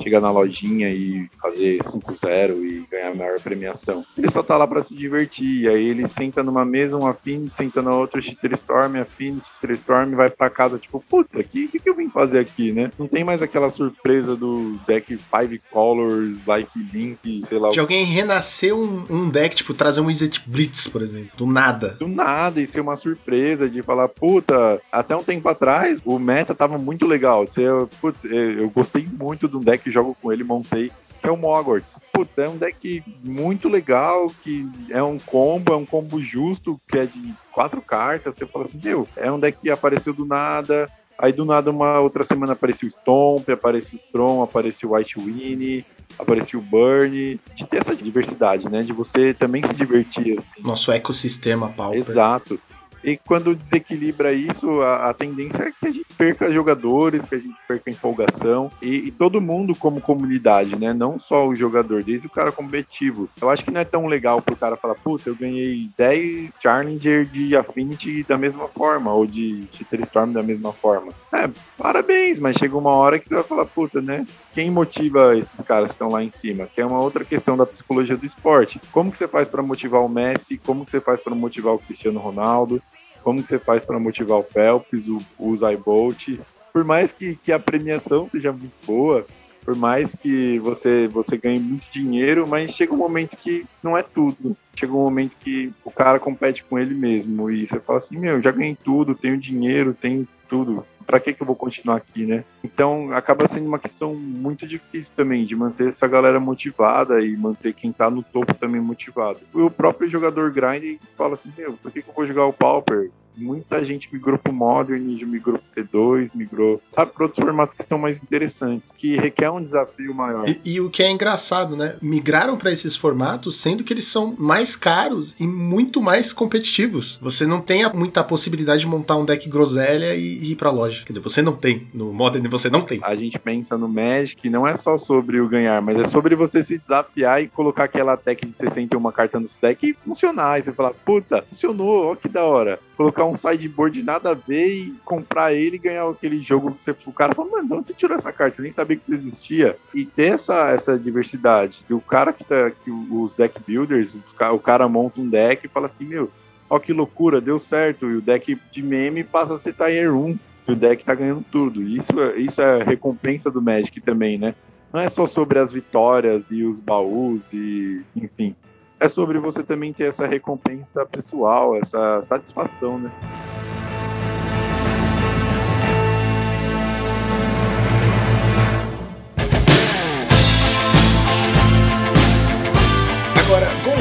chegar na lojinha e fazer 5-0 e ganhar a maior premiação. Ele só tá lá para se divertir, e aí ele senta numa mesa, um afim, senta na outra, Storm, afim, Storm, vai pra casa, tipo, puta, o que, que, que eu vim fazer aqui, né? Não tem mais aquela surpresa do deck Five Colors, Life Link, sei lá. De alguém renascer um, um deck, tipo, trazer um Izzet Blitz, por exemplo, do nada. Do nada, e ser uma surpresa de falar, puta, até um tempo atrás o meta tava muito legal. Você, putz, eu gostei muito de um deck que jogo com ele, montei, que é o Mogwarts. Putz, é um deck muito legal, que é um combo, é um combo justo, que é de quatro cartas. Você fala assim, meu, é um deck que apareceu do nada. Aí do nada, uma outra semana apareceu o Stomp, apareceu o Tron, apareceu o White Winnie, apareceu o Burn. De ter essa diversidade, né? De você também se divertir, assim. Nosso ecossistema, Pauper. Exato. E quando desequilibra isso, a, a, tendência é que a gente perca jogadores, que a gente perca empolgação e, e, todo mundo como comunidade, né? Não só o jogador, desde o cara competitivo. Eu acho que não é tão legal pro cara falar, puta, eu ganhei 10 Challenger de Affinity da mesma forma, ou de Storm da mesma forma. É, parabéns, mas chega uma hora que você vai falar, puta, né? Quem motiva esses caras que estão lá em cima? Que é uma outra questão da psicologia do esporte. Como que você faz para motivar o Messi? Como que você faz para motivar o Cristiano Ronaldo? Como que você faz para motivar o Phelps, o, o Bolt. Por mais que, que a premiação seja muito boa, por mais que você, você ganhe muito dinheiro, mas chega um momento que não é tudo. Chega um momento que o cara compete com ele mesmo e você fala assim, meu, já ganhei tudo, tenho dinheiro, tenho tudo. Para que que eu vou continuar aqui, né? Então acaba sendo uma questão muito difícil também de manter essa galera motivada e manter quem tá no topo também motivado. O próprio jogador grind fala assim, meu, por que que eu vou jogar o Pauper? Muita gente migrou pro Modern, migrou pro T2, migrou, sabe, para outros formatos que estão mais interessantes, que requer um desafio maior. E, e o que é engraçado, né? Migraram para esses formatos, sendo que eles são mais caros e muito mais competitivos. Você não tem muita possibilidade de montar um deck groselha e, e ir pra loja. Quer dizer, você não tem. No Modern você não tem. A gente pensa no Magic, não é só sobre o ganhar, mas é sobre você se desafiar e colocar aquela tech de 61 carta no deck e funcionar. E você falar, puta, funcionou, ó que da hora. Colocar um sideboard nada a ver e comprar ele e ganhar aquele jogo que você. O cara fala, mano, onde você tirou essa carta? Eu nem sabia que isso existia. E ter essa, essa diversidade. E o cara que tá. Que os deck builders, o cara monta um deck e fala assim, meu, ó que loucura, deu certo. E o deck de meme passa a ser Tier 1. E o deck tá ganhando tudo. Isso, isso é recompensa do Magic também, né? Não é só sobre as vitórias e os baús e, enfim, é sobre você também ter essa recompensa pessoal, essa satisfação, né?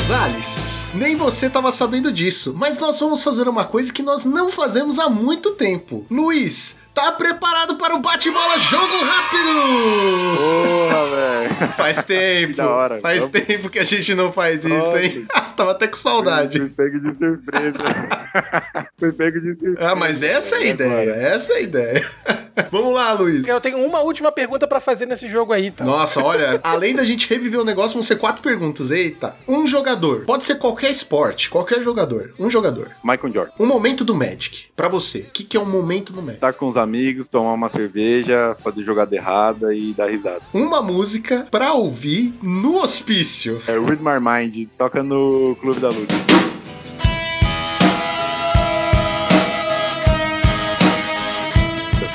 Agora, Gonzales, nem você tava sabendo disso, mas nós vamos fazer uma coisa que nós não fazemos há muito tempo. Luiz, tá preparado para o bate-bola jogo rápido? Porra, velho. Faz tempo. Da hora. Faz tempo que a gente não faz isso, hein? Tava até com saudade. Fui pego de surpresa. Fui pego de surpresa. Ah, mas essa é a ideia, Agora. essa é a ideia. Vamos lá, Luiz. Eu tenho uma última pergunta pra fazer nesse jogo aí, então. Nossa, olha, além da gente reviver o negócio, vão ser quatro perguntas. Eita. Um jogador. Pode ser qualquer esporte, qualquer jogador. Um jogador. Michael Jordan. Um momento do Magic. Pra você. O que, que é um momento do Magic? Estar com os amigos, tomar uma cerveja, fazer jogada errada e dar risada. Uma música pra ouvir no hospício. É Read My Mind, toca no Clube da Luta.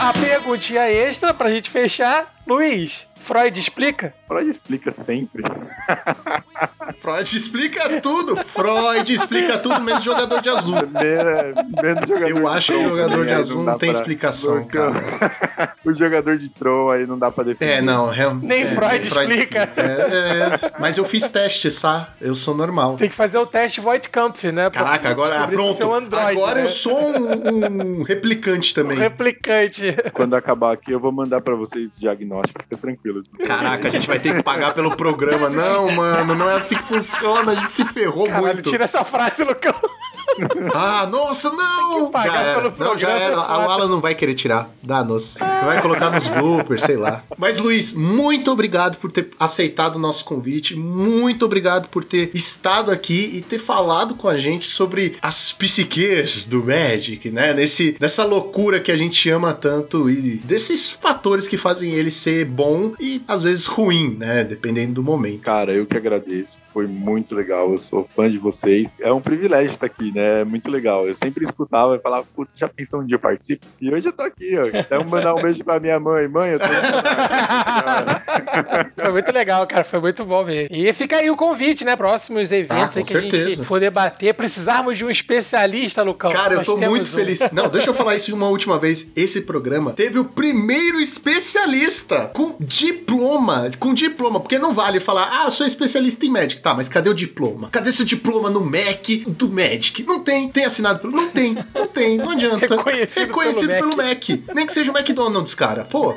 A perguntinha extra pra gente fechar. Luiz, Freud explica? Freud explica sempre. Freud explica tudo. Freud explica tudo, menos jogador de azul. Men- Menos jogador Eu acho que Tron jogador de aí azul não tem pra- explicação, cara. o jogador de Tron aí não dá pra defender. É, não, realmente. Nem é, Freud explica. É, é, mas eu fiz testes, tá? Eu sou normal. Tem que fazer o teste Voigtkampf, né? Pra Caraca, agora, ah, pronto. é um androide, agora né? eu sou um, um replicante também. Replicante. Quando acabar aqui, eu vou mandar pra vocês o diagnóstico, fica tranquilo. Caraca, a gente vai ter que pagar pelo programa. Não, mano, não é assim que funciona. A gente se ferrou Caralho, muito. tira essa frase, Lucão. Ah, nossa, não! pagar já era. pelo não, já programa, era. é A. Alan não vai querer tirar. Danos. Vai colocar nos bloopers, sei lá. Mas, Luiz, muito obrigado por ter aceitado o nosso convite. Muito obrigado por ter estado aqui e ter falado com a gente sobre as psiques do Magic, né? Nesse, nessa loucura que a gente ama tanto e desses fatores que fazem ele ser bom e às vezes ruim, né? Dependendo do momento. Cara, eu que agradeço. Foi muito legal. Eu sou fã de vocês. É um privilégio estar aqui, né? É muito legal. Eu sempre escutava e falava, putz, já pensou um dia eu participo? E hoje eu tô aqui, ó. Então, mandar um beijo pra minha mãe. Mãe, eu tô Foi muito legal, cara. Foi muito bom mesmo. E fica aí o convite, né? Próximos eventos Ah, aí com que a certeza. gente for debater. Precisarmos de um especialista, Lucão. Cara, eu tô muito um. feliz. Não, deixa eu falar isso uma última vez. Esse programa teve o primeiro especialista com diploma. Com diploma. Porque não vale falar, ah, eu sou especialista em Magic. Tá, mas cadê o diploma? Cadê seu diploma no Mac do Magic? Não tem. Tem assinado pelo. Não tem. Não tem. Não adianta. Reconhecido Reconhecido pelo pelo Mac. Nem que seja o McDonald's, cara. Pô.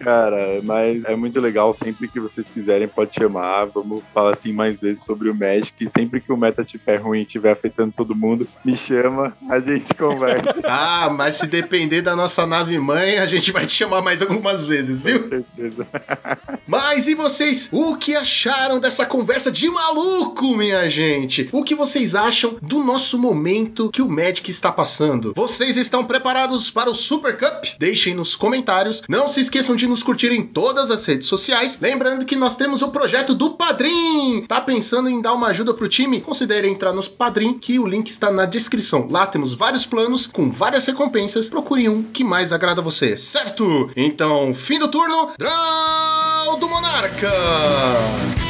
Cara, mas é muito legal. Sempre que vocês quiserem, pode chamar. Vamos falar assim mais vezes sobre o Magic. E sempre que o meta tiver ruim e estiver afetando todo mundo, me chama, a gente conversa. Ah, mas se depender da nossa nave mãe, a gente vai te chamar mais algumas vezes, viu? Com certeza. Mas e vocês? O que acharam dessa conversa de maluco, minha gente? O que vocês acham do nosso momento que o Magic está passando? Vocês estão preparados para o Super Cup? Deixem nos comentários. Não se esqueçam de nos curtir em todas as redes sociais. Lembrando que nós temos o projeto do Padrim. Tá pensando em dar uma ajuda pro time? Considere entrar nos Padrim, que o link está na descrição. Lá temos vários planos com várias recompensas. Procure um que mais agrada você, certo? Então, fim do turno. Draw do Monarca!